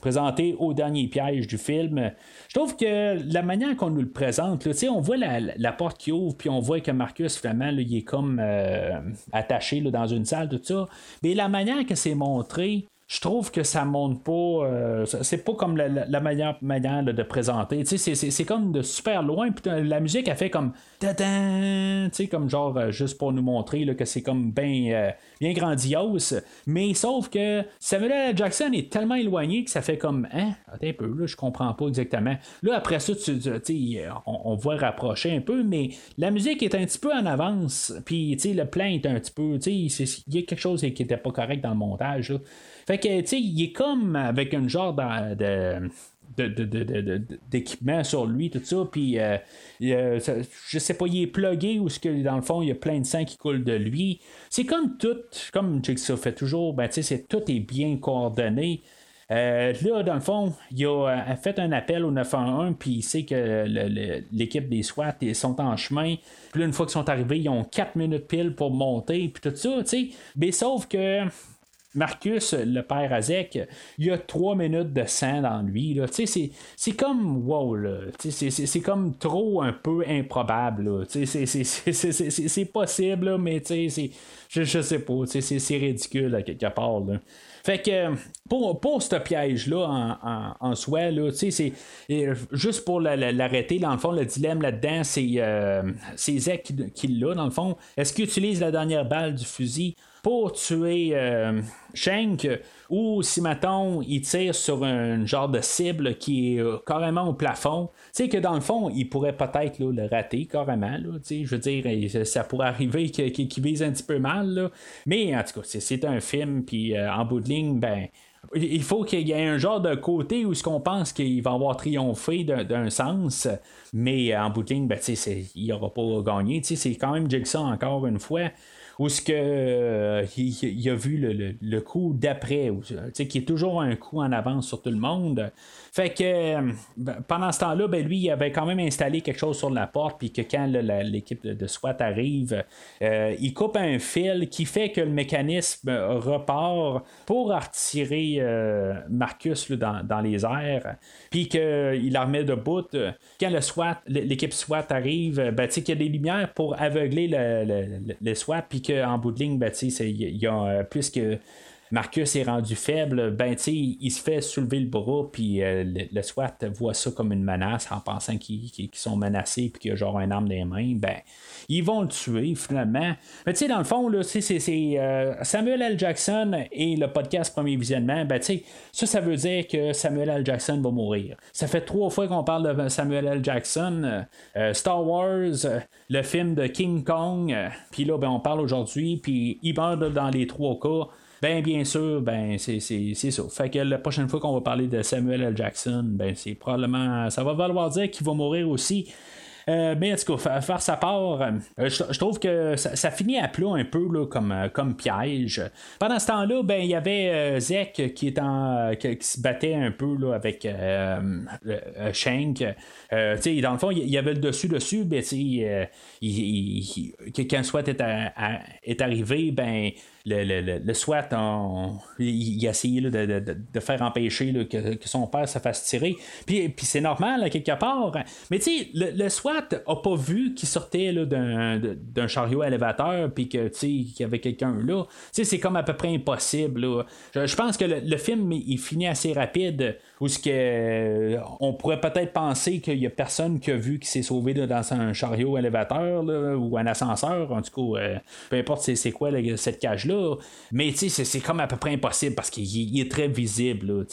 présenté au dernier piège du film. Je trouve que la manière qu'on nous le présente, là, on voit la, porte qui ouvre, puis on voit que Marcus, finalement, il est comme euh, attaché dans une salle, tout ça. Mais la manière que c'est montré, je trouve que ça monte pas. Euh, c'est pas comme la, meilleure manière de présenter. C'est comme de super loin. Puis la musique, a fait comme. Comme genre, euh, juste pour nous montrer là, que c'est comme bien euh, bien grandiose. Mais sauf que Samuel. Jackson est tellement éloigné que ça fait comme. Hein, attends un peu, là, je comprends pas exactement. Là, après ça, tu, on, on voit rapprocher un peu, mais la musique est un petit peu en avance. Puis le plan est un petit peu. Il y a quelque chose qui était pas correct dans le montage. Fait que, tu sais, il est comme avec un genre de, d'équipement sur lui, tout ça. Puis, euh, je sais pas, il est plugué ou ce que dans le fond, il y a plein de sang qui coule de lui. C'est comme tout, comme Jigsaw fait toujours, ben, sais, tout est bien coordonné. Euh, là, dans le fond, il a, fait un appel au 911, puis il sait que l'équipe des SWAT ils sont en chemin. Puis là, une fois qu'ils sont arrivés, ils ont 4 minutes pile pour monter, puis tout ça, tu sais. Mais sauf que Marcus, le père Azek, il a trois minutes de sang dans lui. C'est comme wow, c'est comme trop un peu improbable. C'est possible, mais je, je sais pas, c'est ridicule à quelque part. Là. Fait que pour, pour ce piège-là en, en, soi, là, c'est juste pour l'arrêter, dans le fond, le dilemme là-dedans, c'est euh, Zek qui, qui l'a, dans le fond. Est-ce qu'il utilise la dernière balle du fusil pour tuer euh, Shank ou si mettons il tire sur un genre de cible qui est euh, carrément au plafond, tu sais que dans le fond il pourrait peut-être le rater carrément, là, je veux dire ça pourrait arriver qu'il vise un petit peu mal, mais en tout cas c'est un film puis euh, en bout de ben il faut qu'il y ait un genre de côté où ce qu'on pense qu'il va avoir triomphé d'un sens, mais en bout de ligne, ben, il n'aura pas gagné. C'est quand même Jigsaw encore une fois où ce que euh, a vu le, coup d'après, qui est toujours un coup en avance sur tout le monde. Fait que euh, ben, pendant ce temps-là, ben, lui, il avait quand même installé quelque chose sur la porte, puis que quand l'équipe de, SWAT arrive, euh, il coupe un fil qui fait que le mécanisme repart pour retirer Marcus dans, les airs, puis qu'il la remet debout. Quand SWAT, l'équipe SWAT arrive, ben, qu'il y a des lumières pour aveugler le, SWAT, puis en bout de ligne, ben, il y a, euh, puisque Marcus est rendu faible, ben il se fait soulever le bras, puis euh, le, SWAT voit ça comme une menace en pensant qu'ils sont menacés, puis qu'il y a genre un arme dans les mains, ben ils vont le tuer finalement. Mais tu sais, dans le fond, c'est, euh, Samuel L. Jackson et le podcast Premier Visionnement, ben tu sais, ça, ça veut dire que Samuel L. Jackson va mourir. Ça fait trois fois qu'on parle de Samuel L. Jackson. Star Wars, le film de King Kong, puis là, ben, on parle aujourd'hui, puis il meurt dans les trois cas. Ben, bien sûr, ben, c'est, ça. Fait que la prochaine fois qu'on va parler de Samuel L. Jackson, ben, c'est probablement. Ça va valoir dire qu'il va mourir aussi. Euh, mais en tout cas, faire sa part, euh, je, trouve que ça, finit à plat un peu là, comme, euh, comme piège. Pendant ce temps-là, ben, il y avait Zek qui, est en, qui, se battait un peu là, avec Shank. dans le fond, il y avait le dessus-dessus, mais il, quand est, est arrivé, ben, le, le, SWAT, il, a essayé de, faire empêcher que, son père se fasse tirer. Puis, puis c'est normal, quelque part. Mais tu sais, le, SWAT SWAT a pas vu qu'il sortait là, d'un, chariot élévateur puis que qu'il y avait quelqu'un là. c'est comme à peu près impossible. Je, pense que le, film il finit assez rapide où ce que euh, on pourrait peut-être penser qu'il y a personne qui a vu qui s'est sauvé dans un chariot élévateur ou un ascenseur. En tout cas, euh, peu importe c'est, quoi cette cage-là. Mais c'est, comme à peu près impossible parce qu'il est très visible.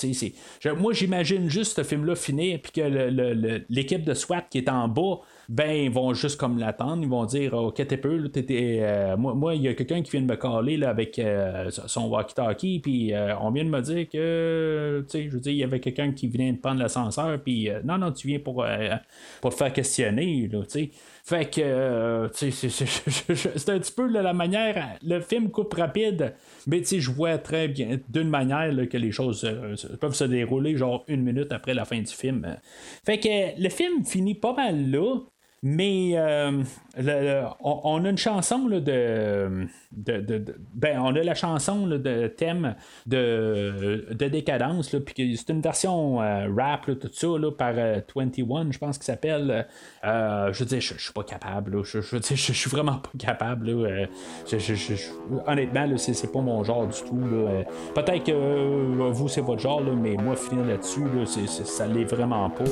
moi j'imagine juste ce film-là finir puis que l'équipe de SWAT qui est en bas ben ils vont juste comme l'attendre, ils vont dire Ok, t'es peu, euh, moi, il y a quelqu'un qui vient de me caler là, avec euh, son walkie-talkie, puis euh, on vient de me dire que, tu sais, je veux dire, il y avait quelqu'un qui venait de prendre l'ascenseur, puis non, non, tu viens pour, te faire questionner, tu sais. Fait que, c'est un petit peu la manière, le film coupe rapide, mais tu je vois très bien, d'une manière que les choses peuvent se dérouler genre une minute après la fin du film. Fait que le film finit pas mal là. Mais euh, on, a une chanson de, de, ben, on a la chanson de thème de, de décadence, puis c'est une version euh, rap, tout ça, par 21, euh, je pense qu'il s'appelle. je veux dire, je, suis pas capable, je, je, je, suis vraiment pas capable. honnêtement, c'est pas mon genre du tout. Peut-être que vous, c'est votre genre, mais moi, finir là-dessus, ça l'est vraiment pas.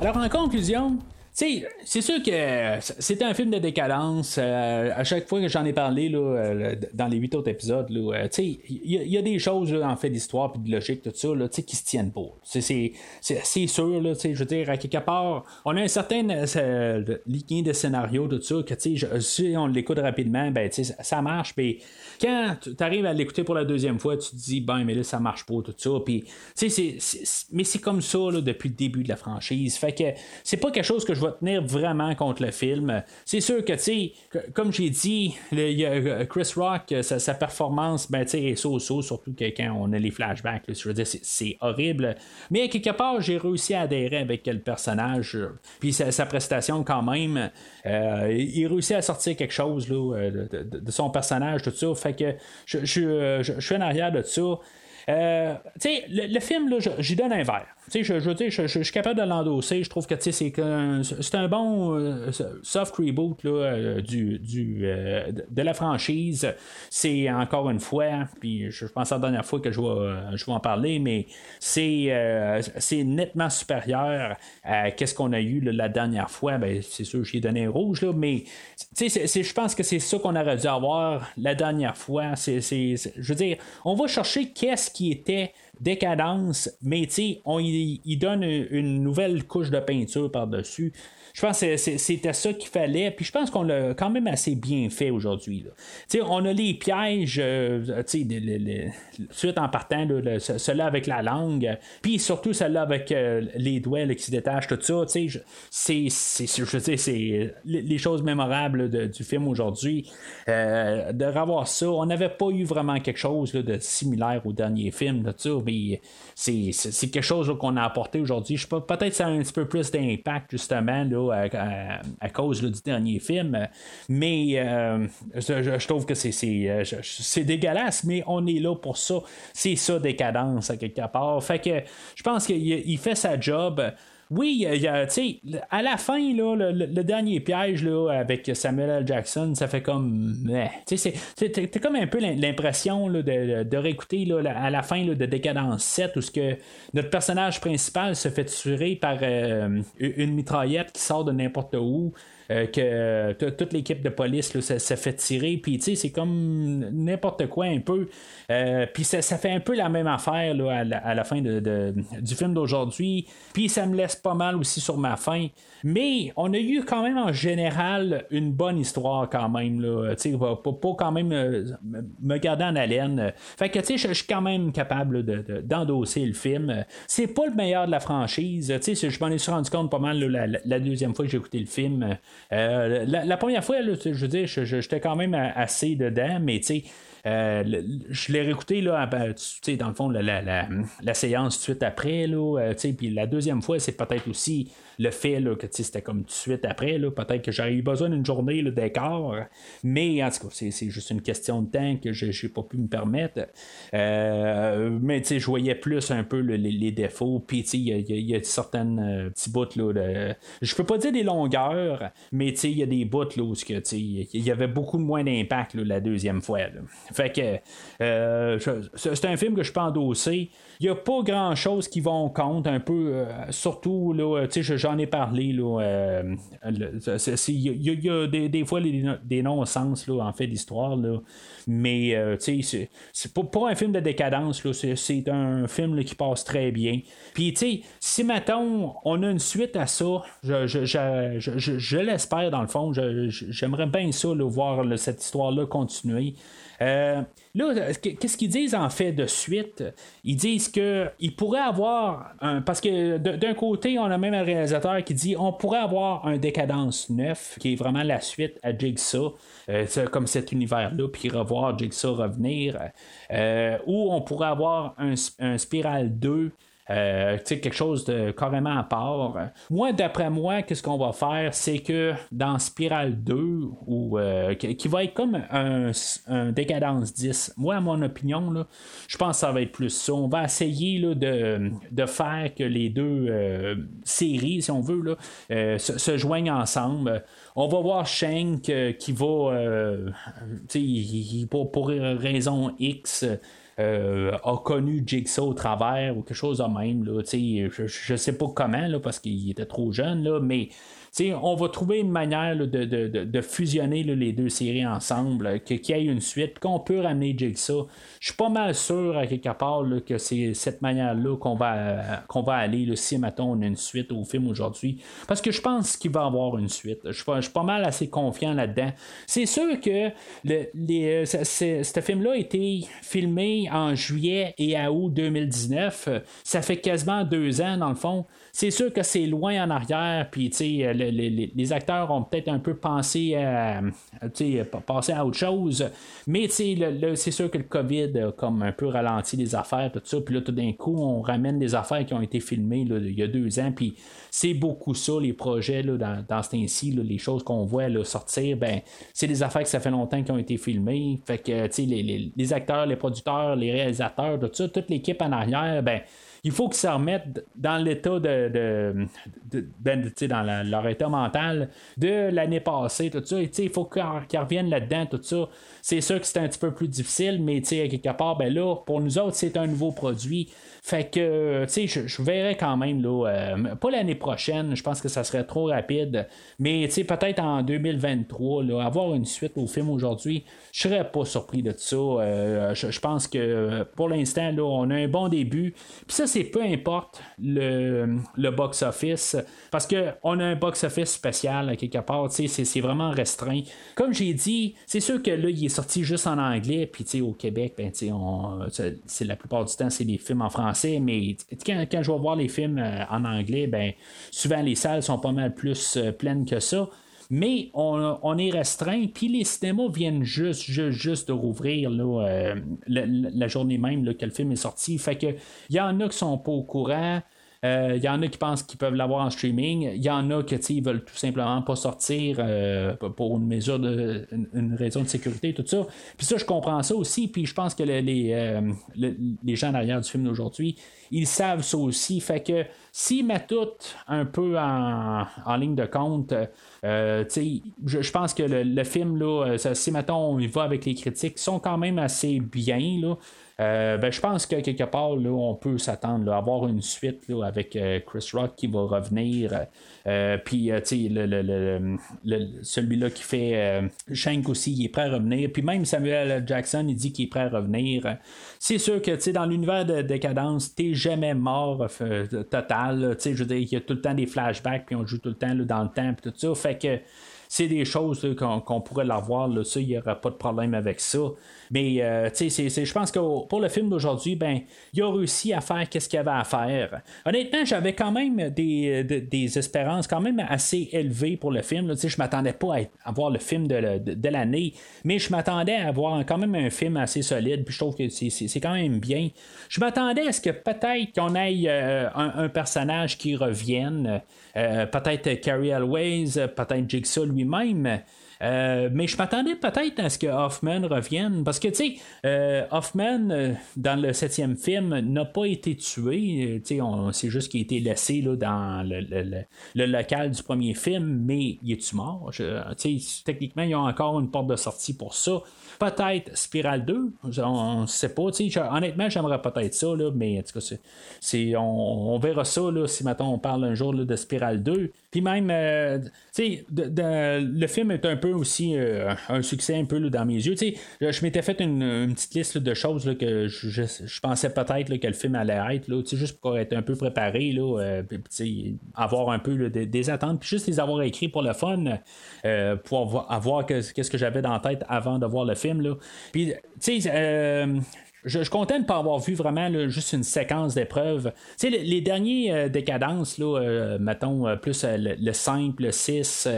Alors, en conclusion, c'est sûr que c'était un film de décadence. Euh, à chaque fois que j'en ai parlé là, euh, dans les huit autres épisodes, euh, il y, a des choses en fait d'histoire et de logique, tout ça, là, qui se tiennent pas. C'est sûr, là, je veux dire, à quelque part, on a un certain ligne de scénario, tout ça, que si on l'écoute rapidement, ben, ça marche. mais quand tu arrives à l'écouter pour la deuxième fois, tu te dis, ben, mais là, ça marche pas, tout ça. Puis, mais c'est comme ça depuis le début de la franchise. Fait que c'est pas quelque chose que je vais tenir vraiment contre le film. C'est sûr que, tu sais, comme j'ai dit, euh, Chris Rock, euh, sa, performance, ben, tu sais, est so-so, surtout quand on a les flashbacks. je veux dire, c'est horrible. Mais quelque part, j'ai réussi à adhérer avec le personnage. Puis sa, prestation, quand même, euh, il réussit à sortir quelque chose là, de, son personnage, tout ça. Fait que je, je, je suis en arrière de ça. Euh, tu sais, le, film, là, j'y donne un verre. Je, je, je, je, suis capable de l'endosser. Je trouve que c'est un, un bon euh, soft reboot là, euh, du, du, de la franchise. C'est encore une fois, puis je pense la dernière fois que je vais, je en parler, mais c'est nettement supérieur à ce qu'on a eu la dernière fois. Ben, c'est sûr, j'ai donné un rouge, là, mais je pense que c'est ça qu'on aurait dû avoir la dernière fois. Je veux dire, on va chercher qu'est-ce qui était décadence, mais on y, donne une nouvelle couche de peinture par-dessus. Je pense que c'était ça qu'il fallait. Puis je pense qu'on l'a quand même assez bien fait aujourd'hui. On a les pièges, euh, suite en partant, de celle-là avec la langue, puis surtout celle-là avec euh, les doigts qui se détachent, tout ça. C'est, c'est, les choses mémorables du film aujourd'hui. Euh, de revoir ça, on n'avait pas eu vraiment quelque chose de similaire au dernier film, mais c'est, quelque chose qu'on a apporté aujourd'hui. Je peut-être ça a un petit peu plus d'impact, justement, là, à, cause du dernier film. Mais euh, je, trouve que euh, c'est, dégueulasse, mais on est là pour ça. C'est ça, décadence, à quelque part. Fait que je pense qu'il fait sa job. Oui, a, à la fin, là, le, dernier piège avec Samuel L. Jackson, ça fait comme. T'as comme un peu l'impression de, de, réécouter à la fin de Décadence 7 où que notre personnage principal se fait tuer par euh, une mitraillette qui sort de n'importe où. Euh, que toute l'équipe de police là, ça, fait tirer. Puis, tu sais, c'est comme n'importe quoi un peu. Euh, puis, ça, fait un peu la même affaire là, à, la, fin de, du film d'aujourd'hui. Puis, ça me laisse pas mal aussi sur ma fin. Mais on a eu quand même en général une bonne histoire quand même. Là, pas, pas quand même euh, me garder en haleine. Fait que je suis quand même capable d'endosser le film. C'est pas le meilleur de la franchise. Je m'en ai rendu compte pas mal la, deuxième fois que j'ai écouté le film. Euh, la, première fois, je veux dire, j'étais quand même assez dedans, mais tu sais Euh, je l'ai réécouté là, dans le fond, la, la, la, séance tout de suite après. Là, puis la deuxième fois, c'est peut-être aussi le fait là, que c'était comme tout de suite après. Peut-être que j'aurais eu besoin d'une journée d'écart. Mais en tout cas, c'est, juste une question de temps que je n'ai pas pu me permettre. Euh, mais je voyais plus un peu les, défauts. Puis il y, a certaines euh, petits bouts. Là, de... Je peux pas dire des longueurs, mais il y a des bouts là, où il y avait beaucoup moins d'impact la deuxième fois. Fait que euh, c'est un film que je peux endosser. Il n'y a pas grand chose qui va en compte, un peu, surtout, là, j'en ai parlé, là, il y, a des, fois des, non-sens, en fait, d'histoire, mais, euh, c'est pas, un film de décadence, c'est un film qui passe très bien. Puis, si, mettons, on a une suite à ça, je, je, l'espère, dans le fond, j'aimerais bien ça, voir cette histoire-là continuer. Euh, là, qu'est-ce qu'ils disent en fait de suite? Ils disent qu'il pourrait avoir. Parce que d'un côté, on a même un réalisateur qui dit on pourrait avoir un Décadence 9, qui est vraiment la suite à Jigsaw, euh, comme cet univers-là, puis revoir Jigsaw revenir. Euh, ou on pourrait avoir un, un Spiral 2 euh, quelque chose de carrément à part. Moi, d'après moi, qu'est-ce qu'on va faire, c'est que dans Spiral 2, ou, euh, qui va être comme un, décadence 10, moi, à mon opinion, je pense que ça va être plus ça. On va essayer là, de, de, faire que les deux euh, séries, si on veut, là, se, joignent ensemble. On va voir Shank qui va, pour, pour raison X, euh, a connu Jigsaw au travers ou quelque chose de même. Là, je ne sais pas comment, là, parce qu'il était trop jeune, là, mais on va trouver une manière de, fusionner les deux séries ensemble, qu'il y ait une suite, qu'on peut ramener Jigsaw. Je suis pas mal sûr à quelque part que c'est cette manière-là qu'on va, qu'on va aller si mettons on a une suite au film aujourd'hui. Parce que je pense qu'il va y avoir une suite. Je suis pas mal assez confiant là-dedans. C'est sûr que le, ce film-là a été filmé en juillet et à août 2019. Ça fait quasiment deux ans dans le fond. C'est sûr que c'est loin en arrière, puis les, acteurs ont peut-être un peu pensé à, passer à autre chose, mais c'est sûr que le COVID a comme un peu ralenti les affaires, tout ça, puis là tout d'un coup on ramène des affaires qui ont été filmées il y a deux ans, puis c'est beaucoup ça, les projets dans, dans ce temps-ci, les choses qu'on voit sortir, ben c'est des affaires que ça fait longtemps qui ont été filmées, fait que les, les, acteurs, les producteurs, les réalisateurs, tout ça, toute l'équipe en arrière, ben il faut qu'ils se remettent dans l'état de, ben, dans leur état mental de l'année passée, tout ça. il faut qu'ils reviennent là-dedans, tout ça. C'est sûr que c'est un petit peu plus difficile, mais quelque part, ben là, pour nous autres, c'est un nouveau produit. Fait que, tu sais, je, verrais quand même, là, euh, pas l'année prochaine, je pense que ça serait trop rapide, mais tu sais, peut-être en 2023, là, avoir une suite au film aujourd'hui, je serais pas surpris de ça. Euh, je, pense que pour l'instant, là, on a un bon début. Puis ça, c'est peu importe le, le box-office, parce qu'on a un box-office spécial quelque part, tu sais, c'est vraiment restreint. Comme j'ai dit, c'est sûr que là, il est sorti juste en anglais, puis tu sais, au Québec, ben, tu sais, c'est la plupart du temps, c'est des films en français mais quand, je vais voir les films euh, en anglais, ben souvent les salles sont pas mal plus euh, pleines que ça. Mais on, est restreint, puis les cinémas viennent juste, juste, de rouvrir euh, la, journée même que le film est sorti. Fait que il y en a qui sont pas au courant. Il euh, y en a qui pensent qu'ils peuvent l'avoir en streaming. Il y en a qui veulent tout simplement pas sortir euh, pour une mesure de une, raison de sécurité, tout ça. Puis ça, je comprends ça aussi. Puis je pense que les, euh, les gens derrière du film d'aujourd'hui, ils savent ça aussi. Fait que s'ils mettent tout un peu en, ligne de compte, je, pense que le, film, là, si mettons on y va avec les critiques, sont quand même assez bien. Là. Euh, ben, je pense que quelque part, là, on peut s'attendre à avoir une suite là, avec euh, Chris Rock qui va revenir. Euh, puis, tu sais, celui-là qui fait Shank aussi, il est prêt à revenir. Puis même Samuel Jackson, il dit qu'il est prêt à revenir. C'est sûr que, dans l'univers de décadence, t'es jamais mort total. Je veux dire, il y a tout le temps des flashbacks, puis on joue tout le temps dans le temps, puis tout ça. Fait que c'est des choses qu'on, pourrait l'avoir, ça, il n'y aura pas de problème avec ça. Mais euh, je pense que pour le film d'aujourd'hui, ben, il a réussi à faire qu'est-ce qu'il avait à faire. Honnêtement, j'avais quand même des, des, espérances quand même assez élevées pour le film. Je m'attendais pas à, voir le film de, de, l'année, mais je m'attendais à avoir quand même un film assez solide. Puis je trouve que c'est, quand même bien. Je m'attendais à ce que peut-être qu'on ait euh, un, personnage qui revienne. Euh, peut-être Carrie Elways, peut-être Jigsaw lui-même. Euh, mais je m'attendais peut-être à ce que Hoffman revienne, parce que, tu sais, euh, Hoffman, euh, dans le septième film, n'a pas été tué. Tu sais, c'est juste qu'il a été laissé là, dans le, local du premier film, mais il est-tu mort? Tu sais, techniquement, il y a encore une porte de sortie pour ça. Peut-être Spiral 2, on ne sait pas. Honnêtement, j'aimerais peut-être ça, là, mais en tout cas, c'est, on, verra ça là, si maintenant on parle un jour de Spiral 2. Puis même, euh, tu sais, le film est un peu aussi euh, un succès un peu dans mes yeux. Tu sais, je m'étais fait une, petite liste de choses que je, pensais peut-être que le film allait être, là, juste pour être un peu préparé, là, euh, avoir un peu des attentes, puis juste les avoir écrits pour le fun, pour avoir, qu'est-ce que j'avais dans la tête avant de voir le film. Puis, tu sais, euh, je, suis content de ne pas avoir vu vraiment juste une séquence d'épreuves. Tu sais, les, derniers euh, décadences, là, euh, mettons, plus le, 5, le 6,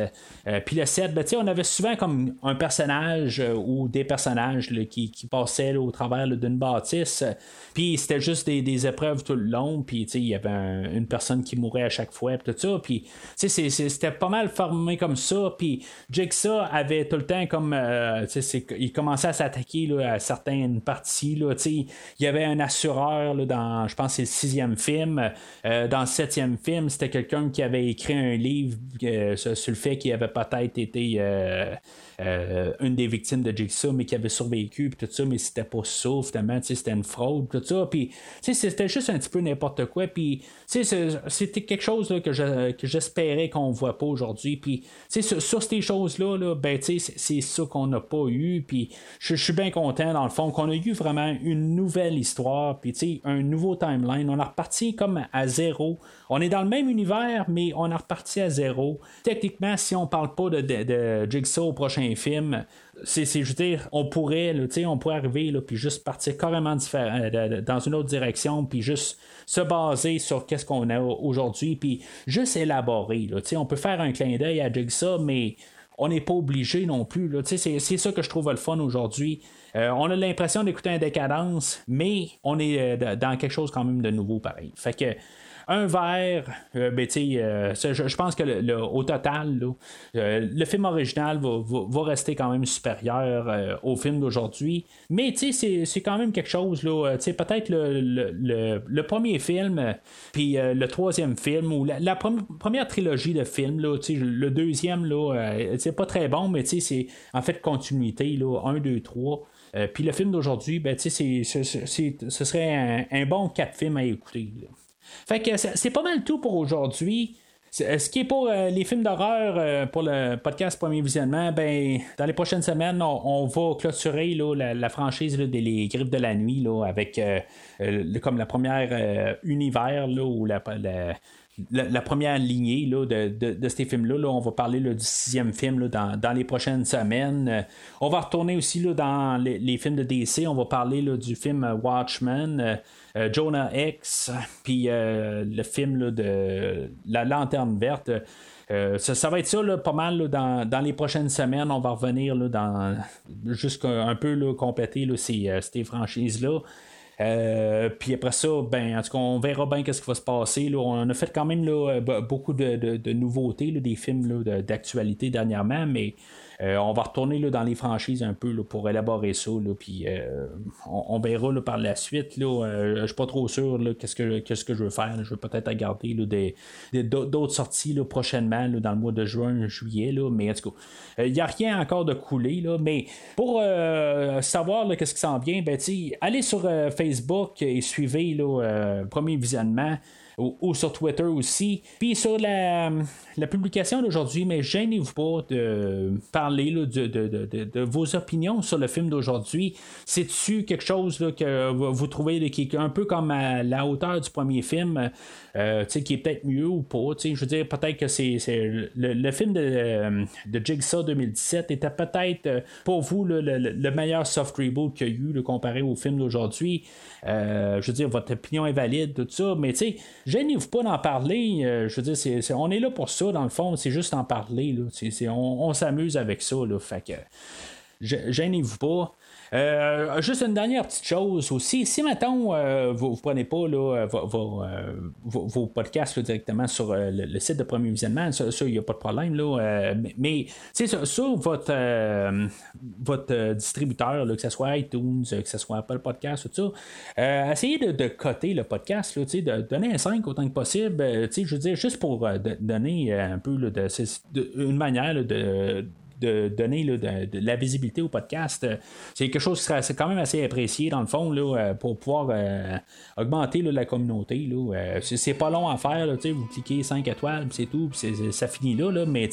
puis le 7, ben, on avait souvent comme un personnage ou des personnages qui, passaient au travers d'une bâtisse. Puis c'était juste des, épreuves tout le long, puis il y avait une personne qui mourait à chaque fois, tout ça. Puis c'était pas mal formé comme ça. Puis Jigsaw avait tout le temps comme. il commençait à s'attaquer à certaines parties. Là, il y avait un assureur dans, je pense, c'est le sixième film. Euh, dans le septième film, c'était quelqu'un qui avait écrit un livre euh, sur, le fait qu'il avait peut-être été. Euh, une des victimes de Jigsaw, mais qui avait survécu, puis tout ça, mais c'était pas ça, finalement, c'était une fraude, tout ça, puis c'était juste un petit peu n'importe quoi, puis c'était quelque chose là, que, j'espérais qu'on voit pas aujourd'hui, puis sur, sur, ces choses-là, là, ben, c'est ça qu'on n'a pas eu, puis je suis bien content, dans le fond, qu'on a eu vraiment une nouvelle histoire, puis un nouveau timeline, on a reparti comme à zéro, on est dans le même univers, mais on a reparti à zéro. Techniquement, si on parle pas de, de, Jigsaw au prochain film, c'est, je veux dire, on pourrait, là, on pourrait arriver, là, puis juste partir carrément euh, dans une autre direction, puis juste se baser sur qu'est-ce qu'on a aujourd'hui, puis juste élaborer. Là, on peut faire un clin d'œil à Jigsaw, mais on n'est pas obligé non plus. C'est ça que je trouve le fun aujourd'hui. Euh, on a l'impression d'écouter un décadence, mais on est euh, dans quelque chose quand même de nouveau pareil. Fait que un verre, euh, ben, euh, je, pense que le, au total, euh, le film original va, rester quand même supérieur au film d'aujourd'hui. Mais c'est quand même quelque chose, peut-être le, premier film, puis le troisième film, ou la, première trilogie de films, le deuxième, c'est pas très bon, mais c'est en fait continuité, là, 1, 2, 3. puis le film d'aujourd'hui, ben, ce serait un, bon quatre films à écouter. Fait que c'est pas mal tout pour aujourd'hui. Ce qui est pour euh, les films d'horreur euh, pour le podcast Premier Visionnement, ben, dans les prochaines semaines, on, va clôturer la, franchise des Griffes de la Nuit avec euh, comme la première univers ou la, première lignée de, ces films-là. on va parler du sixième film dans, les prochaines semaines. on va retourner aussi dans les, les, films de DC. On va parler du film Watchmen. Euh, Jonah X, puis euh, le film de La Lanterne Verte. Euh, ça, va être ça pas mal dans, les prochaines semaines. On va revenir là, dans un, peu compléter ces, franchises-là. puis après ça, ben, en tout cas, on verra bien qu'est-ce qui va se passer. On a fait quand même beaucoup de, nouveautés, des films d'actualité dernièrement, mais on va retourner là, dans les franchises un peu pour élaborer ça. puis euh, on, verra par la suite. Euh, je ne suis pas trop sûr qu'est-ce que, qu'est-ce que je veux faire. Je vais peut-être garder d'autres sorties prochainement dans le mois de juin, juillet. mais en tout cas, il n'y a rien encore de coulé. mais pour savoir qu'est-ce qui s'en vient, ben, allez sur Facebook et suivez le premier visionnement. ou, sur Twitter aussi. Puis sur la, la publication d'aujourd'hui, mais gênez-vous pas de parler de, vos opinions sur le film d'aujourd'hui. C'est-tu quelque chose que vous trouvez un peu comme à la hauteur du premier film, euh, qui est peut-être mieux ou pas? Je veux dire, peut-être que c'est, le, film de, de Jigsaw 2017 était peut-être euh, pour vous le, meilleur soft reboot qu'il y a eu comparé au film d'aujourd'hui. Euh, je veux dire, votre opinion est valide, tout ça, mais gênez-vous pas d'en parler. Euh, je veux dire, on est là pour ça, dans le fond, c'est juste en parler. On s'amuse avec ça. Là, fait que gênez-vous pas. Euh, juste une dernière petite chose aussi. Si maintenant euh, vous ne prenez pas là, vos, euh, vos, podcasts directement sur le, site de premier visionnement, ça, il n'y a pas de problème. Là, mais sur, sur, votre, votre distributeur, que ce soit iTunes, que ce soit Apple Podcast, tout ça, essayez de, de, coter le podcast, de donner un 5 autant que possible. je veux dire, juste pour donner un peu de, une manière de de donner de, la visibilité au podcast. Euh, c'est quelque chose qui serait quand même assez apprécié dans le fond là, euh, pour pouvoir euh, augmenter la communauté. C'est pas long à faire, vous cliquez 5 étoiles, c'est tout, ça finit là, mais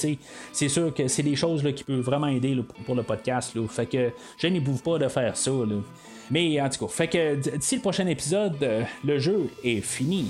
c'est sûr que c'est des choses qui peuvent vraiment aider pour le podcast. Fait que je n'y bouge pas de faire ça. Mais en tout cas, fait que d'ici le prochain épisode, le jeu est fini.